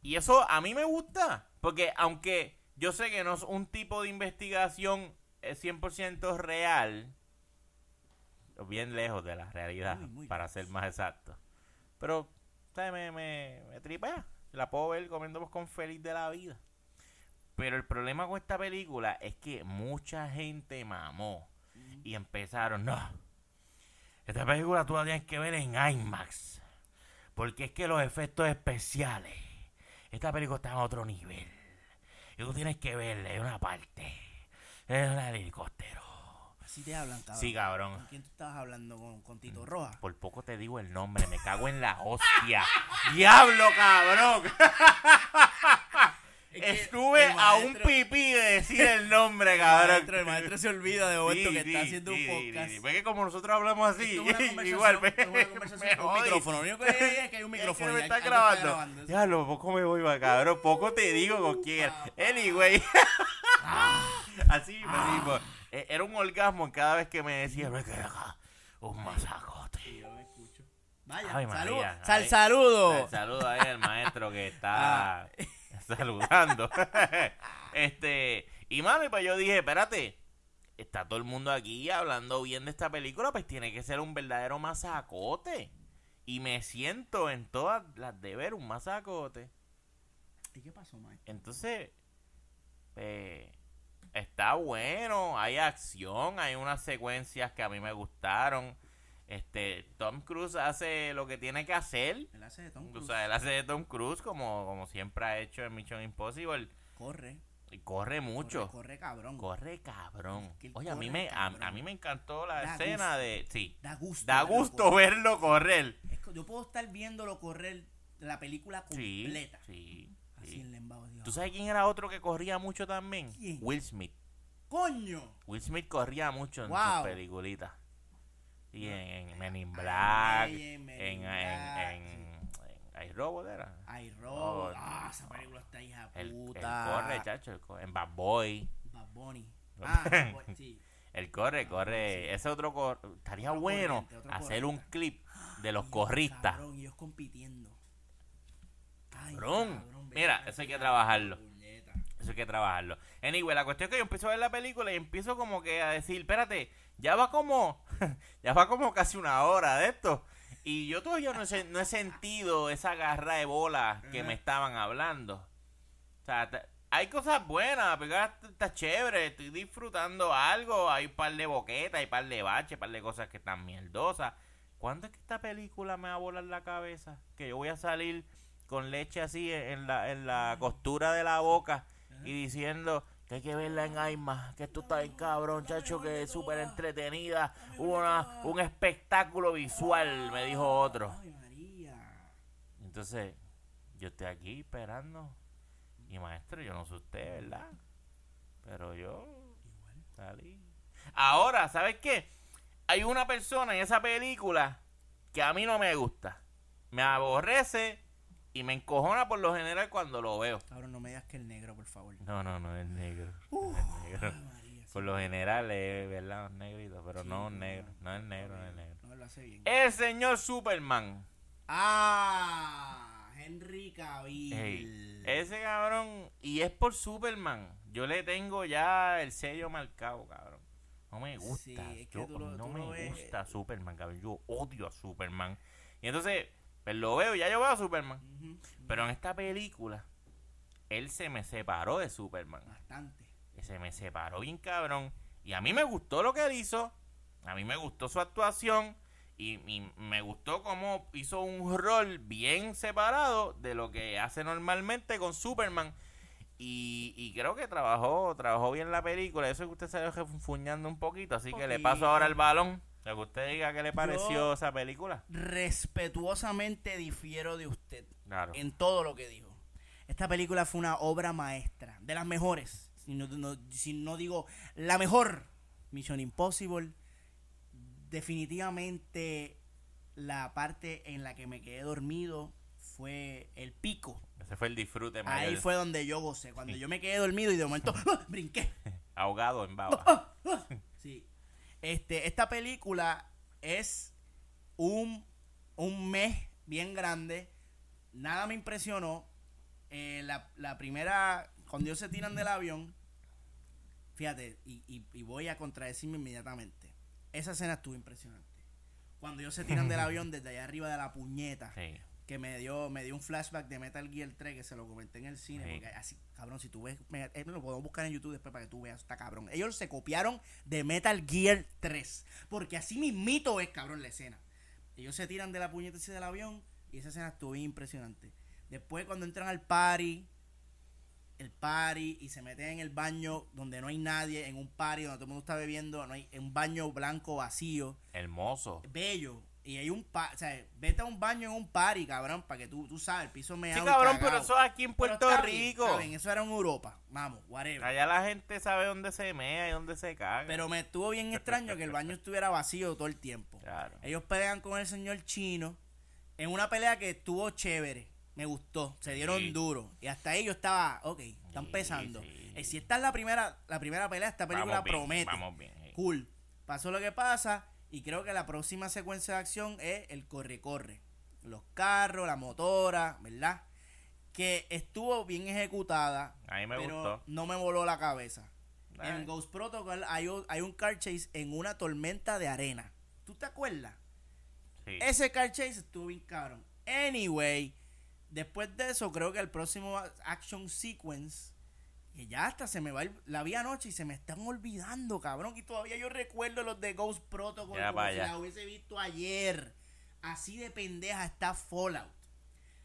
Y eso a mí me gusta, porque aunque yo sé que no es un tipo de investigación eh, 100% real, bien lejos de la realidad, Muy, muy para ser más exacto. Pero, ¿sabes? Me, me, me tripea. La puedo ver comiendo con feliz de la vida. Pero el problema con esta película es que mucha gente mamó. Y empezaron, no. Esta película tú la tienes que ver en IMAX. Porque es que los efectos especiales. Esta película está en otro nivel. Y tú tienes que verla en una parte. En el helicóptero. Así te hablan, cabrón. Sí, cabrón. ¿Con quién tú estabas hablando? ¿Con, con Tito Roja? Por poco te digo el nombre, me cago en la hostia. ¡Diablo, cabrón! Es Estuve el a un pipí de decir el nombre, El cabrón. maestro, el maestro se olvida de momento Sí, que está haciendo sí, un podcast. sí. Ve que como nosotros hablamos así, es igual me, esto es una conversación me con un micrófono. Lo único que hay es que hay un Es micrófono que y me está grabando. Diablo, poco me voy, va, cabrón. Poco te digo con quién. Anyway. Así mismo. Era un orgasmo cada vez que me decía, me queda un masacote. Yo me escucho. Vaya, Ay, salud, María, sal saludo. El saludo ahí al maestro que Ah. está saludando. este, y mano, y pues yo dije, espérate, está todo el mundo aquí hablando bien de esta película, pues tiene que ser un verdadero masacote. Y me siento en todas las de ver un masacote. ¿Y qué pasó, maestro? Entonces, eh, está bueno, hay acción, hay unas secuencias que a mí me gustaron. Este, Tom Cruise hace lo que tiene que hacer. Él hace de Tom O Cruise. sea, él hace de Tom Cruise como, como siempre ha hecho en Mission Impossible. corre. Y corre mucho. Corre, corre cabrón. Corre cabrón. Es que él Oye, a mí, me, a, a mí me encantó la Da escena gusto. de... Sí, Da gusto. da verlo gusto correr. verlo correr. Es que yo puedo estar viéndolo correr la película completa. sí, Así sí. en el embado. ¿Tú sabes quién era otro que corría mucho también? ¿Quién? Will Smith. ¡Coño! Will Smith corría mucho en Wow. sus peliculitas. Y en, en Men in Black, en, en iRobot era. Ay, Oh, Robo. no. ah, esa película está hija puta. corre, chacho, en Bad Boy. Bad Bunny. Ah, Bad Bunny, sí. El corre, corre. Ese otro cor- Estaría bueno hacer un clip de los corristas. Cabrón, ellos compitiendo. Cabrón. Mira, eso hay que trabajarlo. Eso hay que trabajarlo. Anyway, la cuestión es que yo empiezo a ver la película y empiezo como que a decir, espérate, ya va como, ya va como casi una hora de esto. Y yo todavía no he, no he sentido esa garra de bola que me estaban hablando. O sea, hay cosas buenas, está- está chévere, estoy disfrutando algo, hay un par de boquetas, hay un par de baches, un par de cosas que están mierdosas. ¿Cuándo es que esta película me va a volar la cabeza? Que yo voy a salir con leche así en la, en la costura de la boca y diciendo que hay que verla en IMAX, que esto está bien cabrón, chacho, que es súper entretenida, una, un espectáculo visual, me dijo otro. Entonces, yo estoy aquí esperando. Y maestro, yo no sé usted, ¿verdad? Pero yo salí. Ahora, ¿sabes qué? Hay una persona en esa película que a mí no me gusta. Me aborrece y me encojona por lo general cuando lo veo. Cabrón, no me digas que el negro, por favor. No, no, no es negro. Es negro. María. Por lo general es, ¿verdad? Un negrito, pero Sí, no un negro. No es negro, no es negro. No, lo hace bien. El señor Superman. Ah, Henry Cavill. Ese cabrón, y es por Superman. Yo le tengo ya el sello marcado, cabrón. No me gusta. Sí, es que yo- tú lo- no tú me ves. gusta Superman, cabrón. Yo odio a Superman. Y entonces, pues lo veo, ya yo veo a Superman. Pero en esta película, él se me separó de Superman. Bastante. Se me separó bien cabrón. Y a mí me gustó lo que él hizo. A mí me gustó su actuación. Y, y me gustó cómo hizo un rol bien separado de lo que hace normalmente con Superman. Y, y creo que trabajó trabajó bien la película. Eso es que usted se deja funfuñando un poquito. Así que le paso ahora el balón. Para que usted diga qué le pareció Yo- esa película. Respetuosamente difiero de usted Claro. en todo lo que dijo. Esta película fue una obra maestra, de las mejores, si no, no- si no digo la mejor Mission Impossible, definitivamente la parte en la que me quedé dormido fue el pico. Ese fue el disfrute Ahí mayor. fue donde yo gocé, cuando yo me quedé dormido y de momento ¡ah! brinqué. Ahogado en baba. Ah. Sí. Este, esta película es un, un mes bien grande. Nada me impresionó. Eh, la, la primera, cuando ellos se tiran del avión, fíjate, y, y- y voy a contradecirme inmediatamente. Esa escena estuvo impresionante. Cuando ellos se tiran del avión desde allá arriba de la puñeta, Sí. que me dio, me dio un flashback de Metal Gear 3 que se lo comenté en el cine. Sí. Porque así, cabrón, si tú ves, me, eh, lo podemos buscar en YouTube después para que tú veas, está cabrón. Ellos se copiaron de Metal Gear 3. Porque así mismito es, cabrón, la escena. Ellos se tiran de la puñeta del avión y esa escena estuvo bien impresionante. Después cuando entran al party, el party y se meten en el baño donde no hay nadie, en un party donde todo el mundo está bebiendo, no hay en un baño blanco vacío Hermoso. bello. Y hay un pa o sea, vete a un baño en un party, cabrón, para que tú, tú sabes, el piso me Sí, cabrón, pero eso es aquí en Puerto Rico. eso era en Europa. Vamos, whatever. Allá la gente sabe dónde se mea y dónde se caga. Pero me estuvo bien extraño que el baño estuviera vacío todo el tiempo. Claro. Ellos pelean con el señor chino en una pelea que estuvo chévere. Me gustó, se dieron Sí. duro. Y hasta ahí yo estaba, ok, están Sí, pesando. sí. Eh, si esta es la primera, la primera pelea, esta película Vamos bien, promete. Vamos bien. Cool. Pasó lo que pasa y creo que la próxima secuencia de acción es el corre-corre. Los carros, la motora, ¿verdad? Que estuvo bien ejecutada. A mí me pero gustó. no me voló la cabeza. Ay. En Ghost Protocol hay hay un car chase en una tormenta de arena. ¿Tú te acuerdas? Sí. Ese car chase estuvo bien cabrón. Anyway, después de eso, creo que el próximo action sequence, que ya hasta se me va, el- la vi anoche y se me están olvidando, cabrón. Y todavía yo recuerdo los de Ghost Protocol Ya como pa' si la hubiese visto ayer. Así de pendeja está Fallout.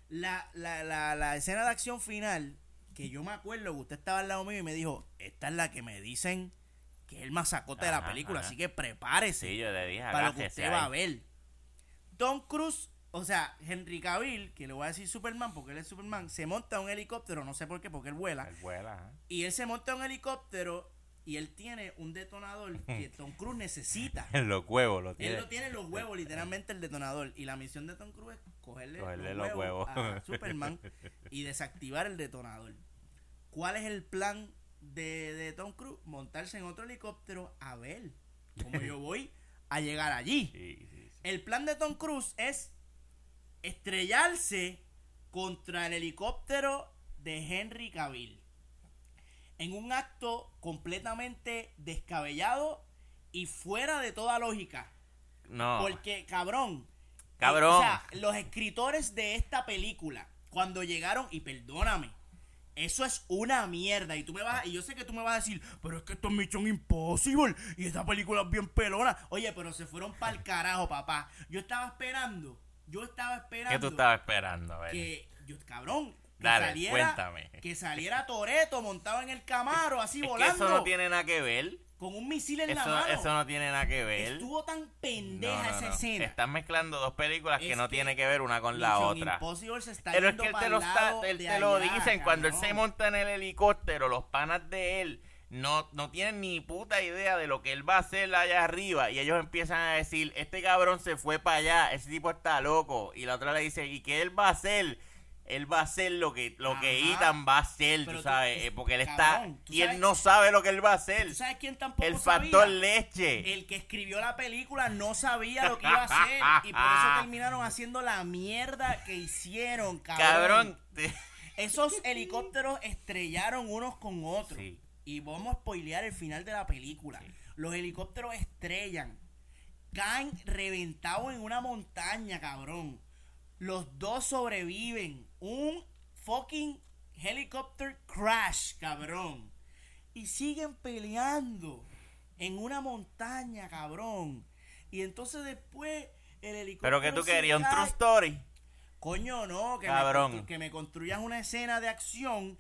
La, la, la, la escena de acción final, que yo me acuerdo que usted estaba al lado mío y me dijo, esta es la que me dicen que es el masacote de la película, ajá. así que prepárese Sí, yo le dije, para lo que usted va a ver. Tom Cruise, o sea, Henry Cavill, que le voy a decir Superman porque él es Superman, se monta un helicóptero, no sé por qué, porque él vuela, Él vuela, y él se monta un helicóptero y él tiene un detonador que Tom Cruise necesita. En los huevos lo Él tiene. lo tiene en los huevos, literalmente el detonador. Y la misión de Tom Cruise es cogerle, Cogerle los, los huevos huevos. a Superman y desactivar el detonador. ¿Cuál es el plan de, de Tom Cruise? Montarse en otro helicóptero a ver cómo yo voy a llegar allí. Sí, sí, sí. El plan de Tom Cruise es estrellarse contra el helicóptero de Henry Cavill. En un acto completamente descabellado y fuera de toda lógica. No. Porque, cabrón. Cabrón. eh, o sea, los escritores de esta película, cuando llegaron, y perdóname, eso es una mierda. Y tú me vas, y yo sé que tú me vas a decir, pero es que esto es Mission Impossible. Y esta película es bien pelona. Oye, pero se fueron para el carajo, papá. Yo estaba esperando. Yo estaba esperando. ¿Qué tú estabas esperando? A ver. Que, yo, cabrón. Que Dale, saliera, cuéntame. Que saliera Toreto montado en el camaro, así Es que volando. eso no tiene nada que ver. Con un misil en la mano. eso no tiene nada que ver. Estuvo tan pendeja no, esa no. escena. Están mezclando dos películas que no que tienen que ver una con la otra. Impossible se está Pero es que él te lo, está, él te lo dicen cuando él se monta en el helicóptero, los panas de él no, no tienen ni puta idea de lo que él va a hacer allá arriba y ellos empiezan a decir, este cabrón se fue para allá, ese tipo está loco y la otra le dice, ¿y qué él va a hacer? Él va a hacer lo que lo que. Ethan va a hacer, Pero tú sabes, tú- eh, porque él cabrón, está y sabes- él no sabe lo que él va a hacer. ¿Tú sabes quién tampoco El factor sabía? leche. El que escribió la película no sabía lo que iba a hacer y por eso terminaron haciendo la mierda que hicieron, cabrón. Cabrón. Esos helicópteros estrellaron unos con otros. Sí. Y vamos a spoilear el final de la película. Sí. Los helicópteros estrellan. Caen reventados en una montaña, cabrón. Los dos sobreviven. Un fucking helicopter crash, cabrón. Y siguen peleando en una montaña, cabrón. Y entonces después el helicóptero. Pero que tú querías un true story. Coño, no, que, Cabrón. Me, que me construyas una escena de acción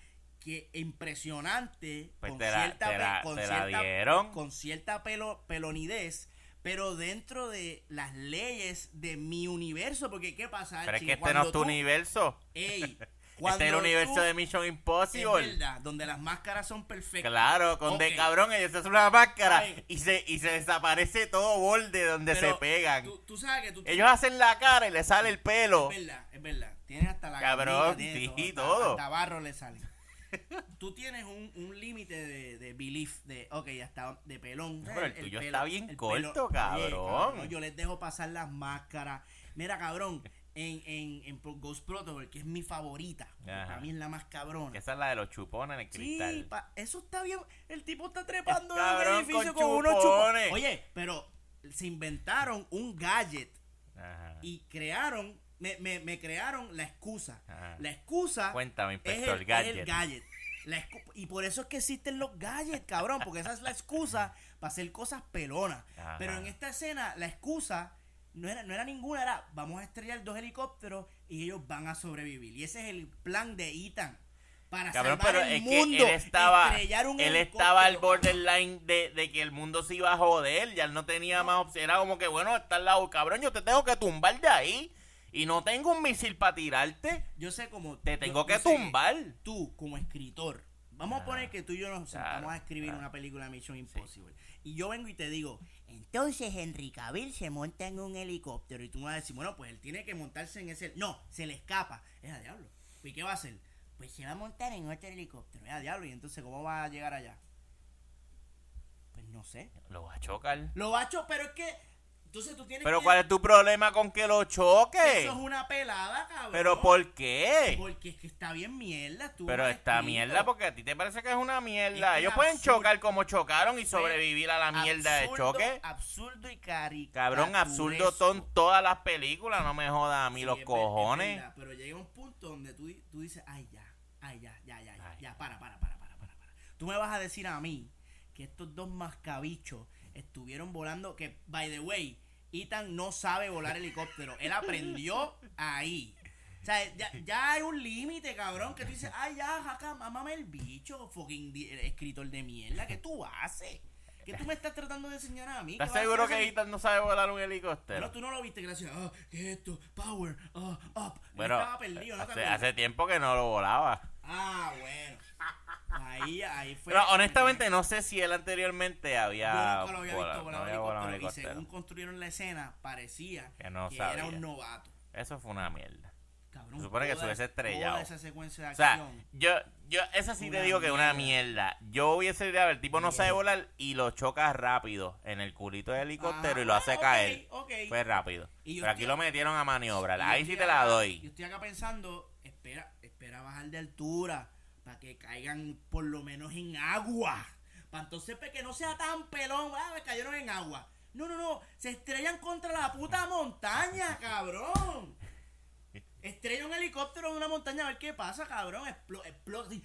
que impresionante Pues con te la- cierta te la- con te cierta- dieron. con cierta pelo, pelonidez, pero dentro de las leyes de mi universo, porque qué pasa, Pero es Archie? que este no es tu tú- universo. Ey, este es el universo tú- de Mission Es Impossible. verdad, donde las máscaras son perfectas. Claro, con de cabrón, ellos hacen una máscara Ay. y se, y se desaparece todo borde donde Pero se pegan. Tú, tú sabes que tú Ellos hacen la cara y le sale el pelo. Es verdad, es verdad. Tienen hasta la Cabrón, tiene sí, hasta- todo. Hasta barro le sale. Tú tienes un, un límite de, de belief, de, ok, hasta de pelón. Pero el tuyo está bien corto, Oye, cabrón. Yo les dejo pasar las máscaras. Mira, cabrón, en, en, en Ghost Protocol, que es mi favorita. Para mí es la más cabrona. Esa es la de los chupones en el Sí, cristal. pa- eso está bien. El tipo está trepando Es en un edificio con con, unos chupones. chupones. Oye, pero se inventaron un gadget Ajá. y crearon, me, me, me crearon la excusa. Ajá. La excusa Cuéntame, es inspector es Gadget. el gadget. La y por eso es que existen los gadgets, cabrón, porque esa es la excusa para hacer cosas pelonas. Ajá. Pero en esta escena, la excusa no era, no era ninguna, era vamos a estrellar dos helicópteros y ellos van a sobrevivir. Y ese es el plan de Ethan. Para Cabrón, salvar pero el es mundo. que él estaba, estrellar un él estaba al borderline de, de que el mundo se iba a joder, ya él no tenía más opción, era como que bueno, está al lado, cabrón, yo te tengo que tumbar de ahí y no tengo un misil para tirarte, Yo sé como... te tengo yo que tumbar. tú como escritor, vamos a Ah, poner que tú y yo nos sentamos claro, a escribir claro. una película de Mission Impossible. Y yo vengo y te digo, Entonces Henry Cavill se monta en un helicóptero. y tú me vas a decir, bueno, pues él tiene que montarse en ese... No, se le escapa. Es a diablo. ¿Y qué va a hacer? Pues se va a montar en otro helicóptero. Es a diablo. ¿Y entonces cómo va a llegar allá? Pues no sé. Lo va a chocar. Lo bacho, pero es que... Entonces tú tienes Pero que... ¿cuál es tu problema con que lo choque? Eso es una pelada, cabrón. Pero ¿por qué? Porque es que está bien mierda. estuvo Pero está mierda porque a ti te parece que es una Es mierda. que Ellos pueden absurdo. chocar como chocaron y sobrevivir a la mierda de Absurdo, choque. Absurdo y cari. Cabrón, absurdo son todas las películas, no me jodas a mí Sí, los cojones. verdad, pero llega un punto donde tú, tú dices, ay, ya, ay, ya, ya, ya, ya, Ay. ya, para, para, para, para, para, para. Tú me vas a decir a mí que estos dos mascabichos estuvieron volando, que, by the way, Ethan no sabe volar helicóptero. Él aprendió ahí. O sea, ya, ya hay un límite, cabrón, que tú dices, ay, ya, jaca, mámame el bicho, fucking escritor de mierda, ¿qué tú haces? ¿Qué tú me estás tratando de enseñar a mí? ¿Estás ¿Qué vas a seguro que Ethan no sabe volar un Pero helicóptero? tú no lo viste, gracias. Ah, ¿qué es esto? Power, ah, up. Bueno, estaba perdido, ¿no hace, hace tiempo que no lo volaba. Ah, bueno. Ahí, ahí fue. Pero honestamente no sé si él anteriormente Yo había, nunca lo había visto volar no un helicóptero. Y según construyeron la escena, parecía Que no era sabía. un novato. Eso fue una mierda. Cabrón, Se supone que se hubiese estrellado. Toda esa secuencia de O sea, acción. yo, yo, esa sí te digo que es una mierda. Yo hubiese ido a ver, el tipo no sabe volar y lo choca rápido en el culito del helicóptero Ah, y lo hace ok, caer. Fue rápido. Yo Pero aquí lo metieron a maniobrar. Yo Ahí sí te la doy. Yo estoy acá pensando, espera, espera bajar de altura para que caigan por lo menos en agua. Para entonces pues, que no sea tan pelón, ah, me cayeron en agua. No, no, no, se estrellan contra la puta montaña, cabrón. Estrella un helicóptero en una montaña a ver qué pasa, cabrón. Explo- explota.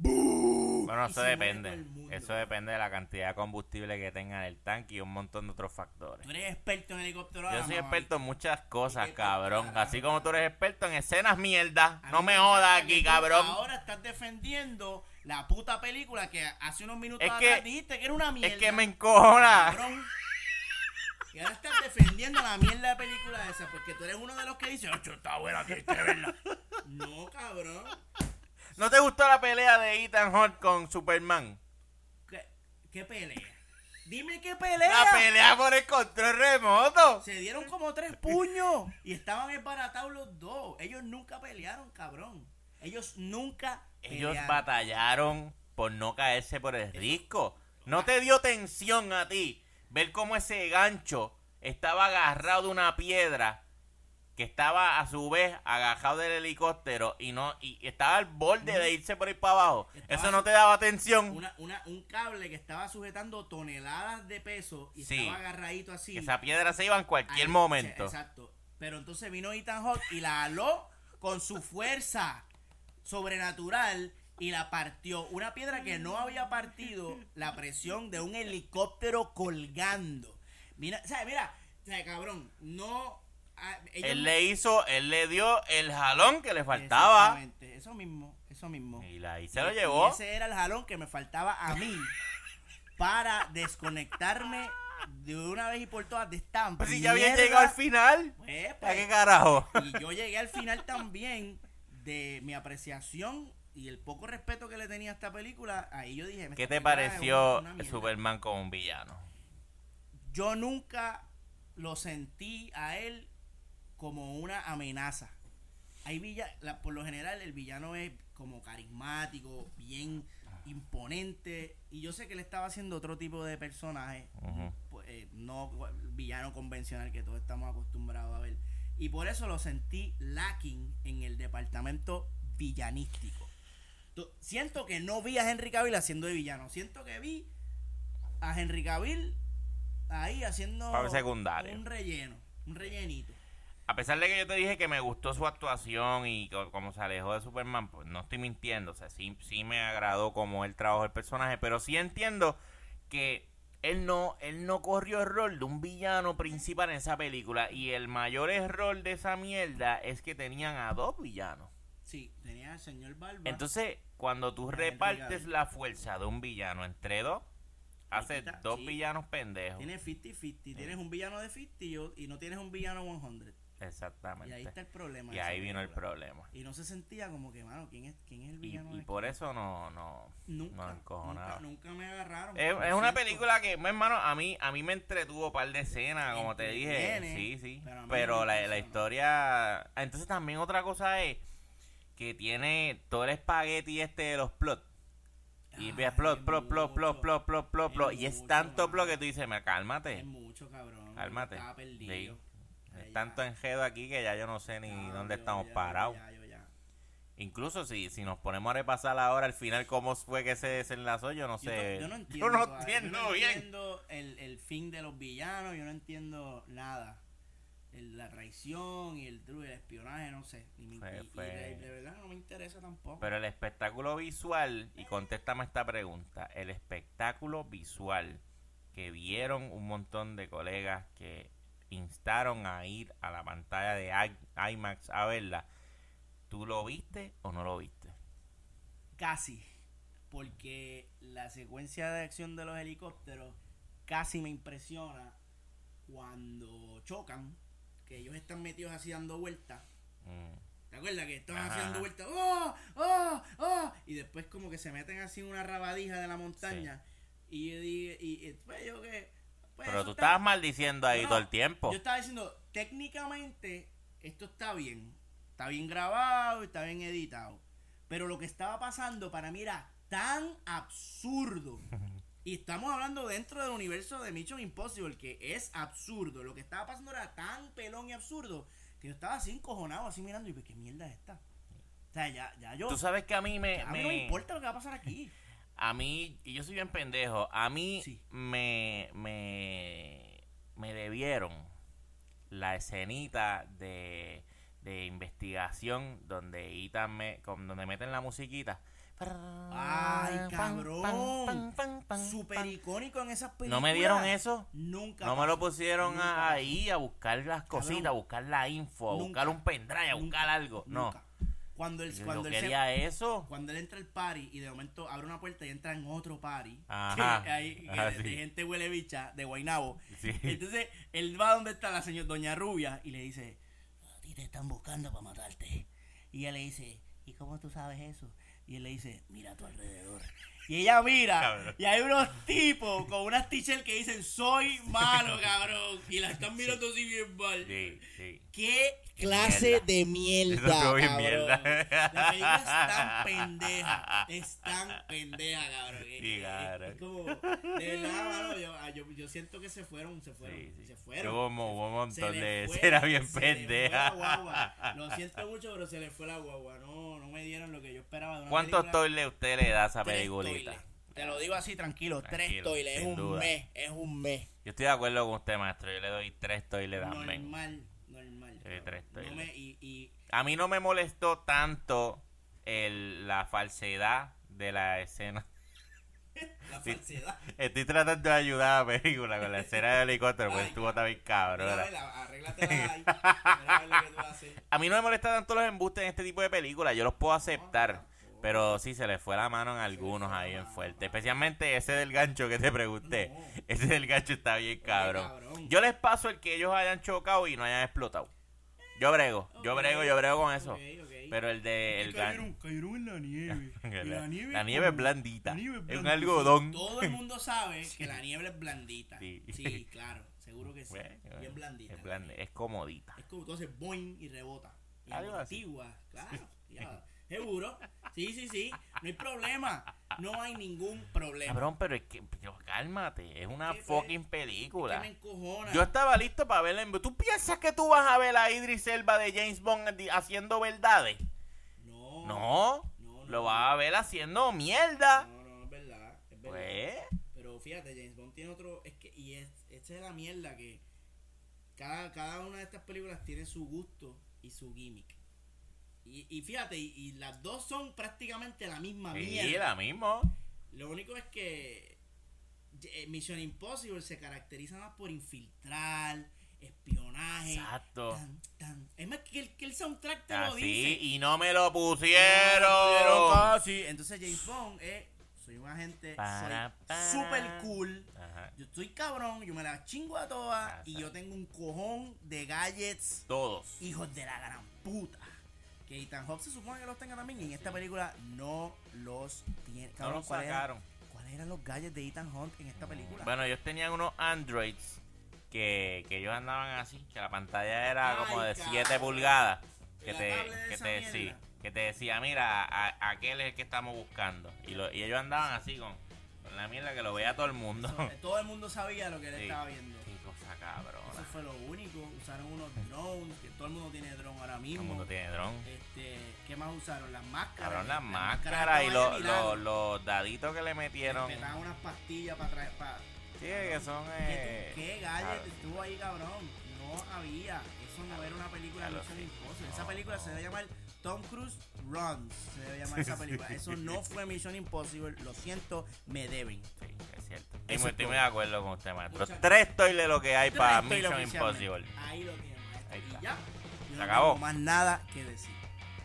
Bueno, eso depende. Eso depende de la cantidad de combustible que tenga en el tanque y un montón de otros factores. Tú eres experto en helicóptero. Yo soy experto en muchas cosas, ¿Y qué cabrón. Así como tú eres experto en escenas mierda. No me jodas aquí, cabrón. Ahora estás defendiendo la puta película que hace unos minutos Es atrás que- dijiste que era una mierda. Es que me encojona. Cabrón. Y ahora estás defendiendo la mierda de película esa porque tú eres uno de los que dice, ocho, está buena, que verla. No, cabrón. ¿No te gustó la pelea de Ethan Hunt con Superman? ¿Qué, qué pelea? Dime qué pelea. La pelea por el control remoto. Se dieron como tres puños y estaban esbaratados los dos. Ellos nunca pelearon, cabrón. Ellos nunca Ellos pelearon. batallaron por no caerse por el risco. ¿No te dio tensión a ti ver cómo ese gancho estaba agarrado de una piedra que estaba a su vez agajado del helicóptero y no y estaba al borde de irse por ahí para abajo? ¿Eso no te daba tensión? Una, una, un cable que estaba sujetando toneladas de peso y Sí. estaba agarradito así. Esa piedra se iba en cualquier Ahí, momento. Exacto. Pero entonces vino Ethan Hawke y la aló con su fuerza sobrenatural y la partió. Una piedra que no había partido la presión de un helicóptero colgando. Mira, o sea, mira, o sea, cabrón, no. Ah, Él le hizo, él le dio el jalón que le faltaba Exactamente, Eso mismo, eso mismo. y la, ahí se lo llevó. ese era el jalón que me faltaba a mí para desconectarme de una vez y por todas de esta Pues si ya había llegado al final. Pues, ¿A pues, qué carajo? y yo llegué al final también de mi apreciación y el poco respeto que le tenía a esta película, ahí yo dije... ¿Qué te pareció. Superman como un villano? Yo nunca lo sentí a él como una amenaza. Hay villa, la- por lo general el villano es como carismático, bien imponente y yo sé que él estaba haciendo otro tipo de personaje, Ujú. pues, eh, no villano convencional que todos estamos acostumbrados a ver y por eso lo sentí lacking en el departamento villanístico. Siento que no vi a Henry Cavill haciendo de villano, siento que vi a Henry Cavill ahí haciendo secundario. un relleno, un rellenito. A pesar de que yo te dije que me gustó su actuación y co- como se alejó de Superman, pues no estoy mintiendo. O sea, sí, sí me agradó como él trabajó el personaje, pero sí entiendo que él no, él no corrió el rol de un villano principal en esa película. Y el mayor error de esa mierda es que tenían a dos villanos. Sí, tenía al señor Barba. Entonces, cuando tú repartes la fuerza de un villano entre dos, haces dos sí. villanos pendejos. tienes 50-50, tienes un villano de 50 y, o- y no tienes un villano 100. Exactamente. Y ahí está el problema. Y ahí vino el problema. Y no se sentía como que, mano, ¿quién es, quién es el Y, villano? y de por eso no, no, nunca, no nunca, nunca me agarraron. Es, una película que, hermano, a mí, a mí me entretuvo un par de escenas, como te dije. Sí, sí. pero la, la historia... Entonces también otra cosa es que tiene todo el espagueti este de los plots. Y Ay, ves plot, plot, plot, plot, plot, plot, plot. Y es tanto plot que tú dices, me cálmate. Es mucho, cabrón. Cálmate. Estaba perdido. Sí. Tanto enjedo aquí que ya yo no sé ni Ya, dónde yo- estamos ya, parados. ya. Incluso si, si nos ponemos a repasar ahora al final cómo fue que se desenlazó, yo no sé. yo no entiendo. Yo no todavía, entiendo yo no bien. entiendo el, el fin de los villanos, yo no entiendo nada. El- la traición y el, el espionaje, no sé. Y, me- Fue- y- y fue- de, de verdad no me interesa tampoco. Pero el espectáculo visual, y contéstame esta pregunta, el espectáculo visual que vieron un montón de colegas que instaron a ir a la pantalla de IMAX a verla, ¿tú lo viste o no lo viste? Casi. Porque la secuencia de acción de los helicópteros casi me impresiona cuando chocan, que ellos están metidos así dando vueltas. Mm. ¿Te acuerdas que estaban Ajá. dando vueltas? ¡Oh! ¡Oh! ¡Oh! Y después como que se meten así en una rabadija de la montaña. Y yo dije, y, y después yo que... pues Pero tú está- estabas maldiciendo ahí No, todo el tiempo. Yo estaba diciendo, técnicamente esto está bien. Está bien grabado, está bien editado. Pero lo que estaba pasando para mí era tan absurdo. Y estamos hablando dentro del universo de Mission Impossible, que es absurdo. Lo que estaba pasando era tan pelón y absurdo que yo estaba así encojonado, así mirando y pues, ¿qué mierda es esta? O sea, ya, ya yo... Tú sabes que a mí me... a mí me- no me importa lo que va a pasar aquí. A mí, y yo soy bien pendejo, a mí Sí. me, me, me debieron la escenita de, de investigación donde Ethan me, con- donde meten la musiquita. Ay, cabrón. Súper icónico en esas películas. ¿No me dieron eso? Nunca. No me lo pusieron Nunca ahí a buscar las cositas, a buscar la info, a buscar un pendrive, a buscar Nunca, algo. No, nunca. Cuando él, yo, cuando él se- eso. cuando él entra al party y de momento abre una puerta y entra en otro party Ajá, que hay- que ajá, de, sí. de gente huele bicha de Guainabo Sí. entonces él va donde está la señora doña Rubia y le dice a ti te están buscando para matarte y ella le dice ¿y cómo tú sabes eso? y él le dice mira a tu alrededor y ella mira Cabrón. y hay unos tipos con unas t-shirts que dicen soy malo cabrón y la están mirando así bien mal Sí, sí. ¿Qué clase mierda. de mierda, cabrón? mierda. La película es tan pendeja. Es tan pendeja, cabrón. Sí, es- cabrón. Es, como, de verdad, mano, yo, ah, yo, yo siento que se fueron, se fueron, Sí, sí. se fueron. Hubo, un montón de fue- escenas bien se fue la guagua. Lo siento mucho, pero se le fue la guagua. No, no me dieron lo que yo esperaba de una ¿Cuántos película. toiles usted le da a esa Tres peliculita? Toiles. Te lo digo así, tranquilo. tres toiles. Es un duda. mes. Es un mes. Yo estoy de acuerdo con usted, maestro. Yo le doy tres toiles también. Normal, normal. Tres No toiles. me- y, y A mí no me molestó tanto el, la falsedad de la escena. la Sí. falsedad. Estoy tratando de ayudar a la película con la escena del helicóptero, pues Ay. estuvo también cabrón. a mí no me molesta tanto los embustes en este tipo de películas, yo los puedo aceptar. Pero sí, se le fue la mano en algunos ahí en fuerte. Especialmente ese del gancho que te pregunté. Ese del gancho está bien cabrón. Yo les paso el que ellos hayan chocado y no hayan explotado. Yo brego, yo brego, yo brego con eso. Pero el de el cayeron, cayeron en la nieve. La, la nieve, la nieve es blandita. la nieve es Es un algodón. Todo el mundo sabe que la niebla es blandita. Sí. Sí, claro, seguro que sí. Bueno, Bien blandita. Es, es comodita. Es como entonces boing y rebota. Y Algo antigua, claro. ya, seguro. Sí, sí, sí. No hay problema. No hay ningún problema. Cabrón, pero es que, pero cálmate, es una ¿Qué fucking ¿Qué película. me encojona? Yo estaba listo para verla en ¿Tú piensas que tú vas a ver a Idris Elba de James Bond haciendo verdades? No. No, No, no, lo no. vas a ver haciendo mierda. No, no, es verdad. Es verdad. Pues, Pero fíjate, James Bond tiene otro. Es que, y es, esta es la mierda que cada, cada una de estas películas tiene su gusto y su gimmick. Y, y fíjate, y, y las dos son prácticamente la misma sí, mierda. la misma. Lo único es que eh, Mission Impossible se caracteriza más por infiltrar, espionaje. Exacto. tan, tan. Es más que el, que el soundtrack te lo dice. Y no me lo No, pero pusieron. casi. Entonces James Bond es, soy un agente, Para, soy para. super cool. Ajá, Yo estoy cabrón, yo me la chingo a todas Ah, y sí. yo tengo un cojón de gadgets, Todos. hijos de la gran puta. Que Ethan Hawke se supone que los tenga también y en esta película no los tiene. No Cabrón, lo ¿cuál era- sacaron. ¿Cuáles eran los gadgets de Ethan Hunt en esta película? Bueno, ellos tenían unos Androids que, que ellos andaban así, que la pantalla era Ay, como de cabrón. 7 pulgadas. Que La te, que te, sí, que te decía, mira, a- aquel es el que estamos buscando. Y, lo, y ellos andaban así con, con la mierda que lo veía todo el mundo. Eh, todo el mundo sabía lo que él Sí. estaba viendo. Fue lo único. Usaron unos drones, que todo el mundo tiene drone ahora Todo mismo. el mundo tiene dron. Este, ¿Qué más usaron? Las máscaras. Cabrón, las máscaras y los, los, los daditos que le metieron. Le petaban unas pastillas para traer. Para... Sí, que son. Eh, ¿Qué, qué gadget estuvo ahí, cabrón? No había. Eso no era una película de Mission. Impossible. Esa película se debe llamar Tom Cruise Runs. Se debe llamar esa película. Eso no fue Mission Impossible. Lo siento, me deben. Sí, es cierto. Eso Estoy, es muy- de acuerdo con usted, maestro. Muchas Tres toiles lo que hay para Mission. Impossible. Ahí lo tienen, maestro. Ahí Y ya. Yo Se no acabó. tengo más nada que decir.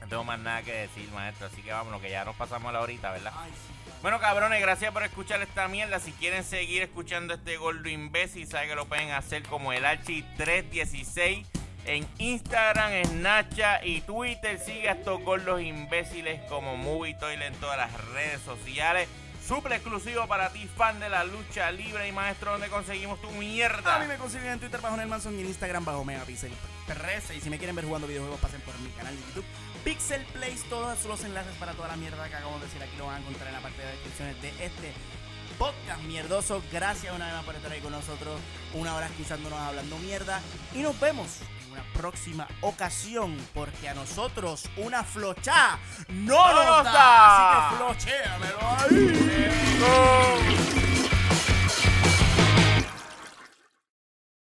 No tengo más nada que decir, maestro. Así que vámonos, que ya nos pasamos la horita, ¿verdad? Ay, sí. Bueno, cabrones, gracias por escuchar esta mierda. Si quieren seguir escuchando este gordo imbécil, saben que lo pueden hacer como el Archie316 en Instagram, Snapchat y Twitter. Sigue a estos gordos imbéciles como Movie Toilet en todas las redes sociales. Super exclusivo para ti, fan de la lucha libre y maestro, donde conseguimos tu mierda. A mí me consiguen en Twitter bajo Nelmanson y en Instagram bajo Megapixel 13. Y si me quieren ver jugando videojuegos, pasen por mi canal de YouTube. Pixel Plays, todos los enlaces para toda la mierda que acabamos de decir aquí lo van a encontrar en la parte de descripciones de este podcast mierdoso. Gracias una vez más por estar ahí con nosotros. Una hora escuchándonos hablando mierda. Y nos vemos una próxima ocasión. Porque a nosotros una flochá no, No nos da. da. Así que flochéamelo ahí.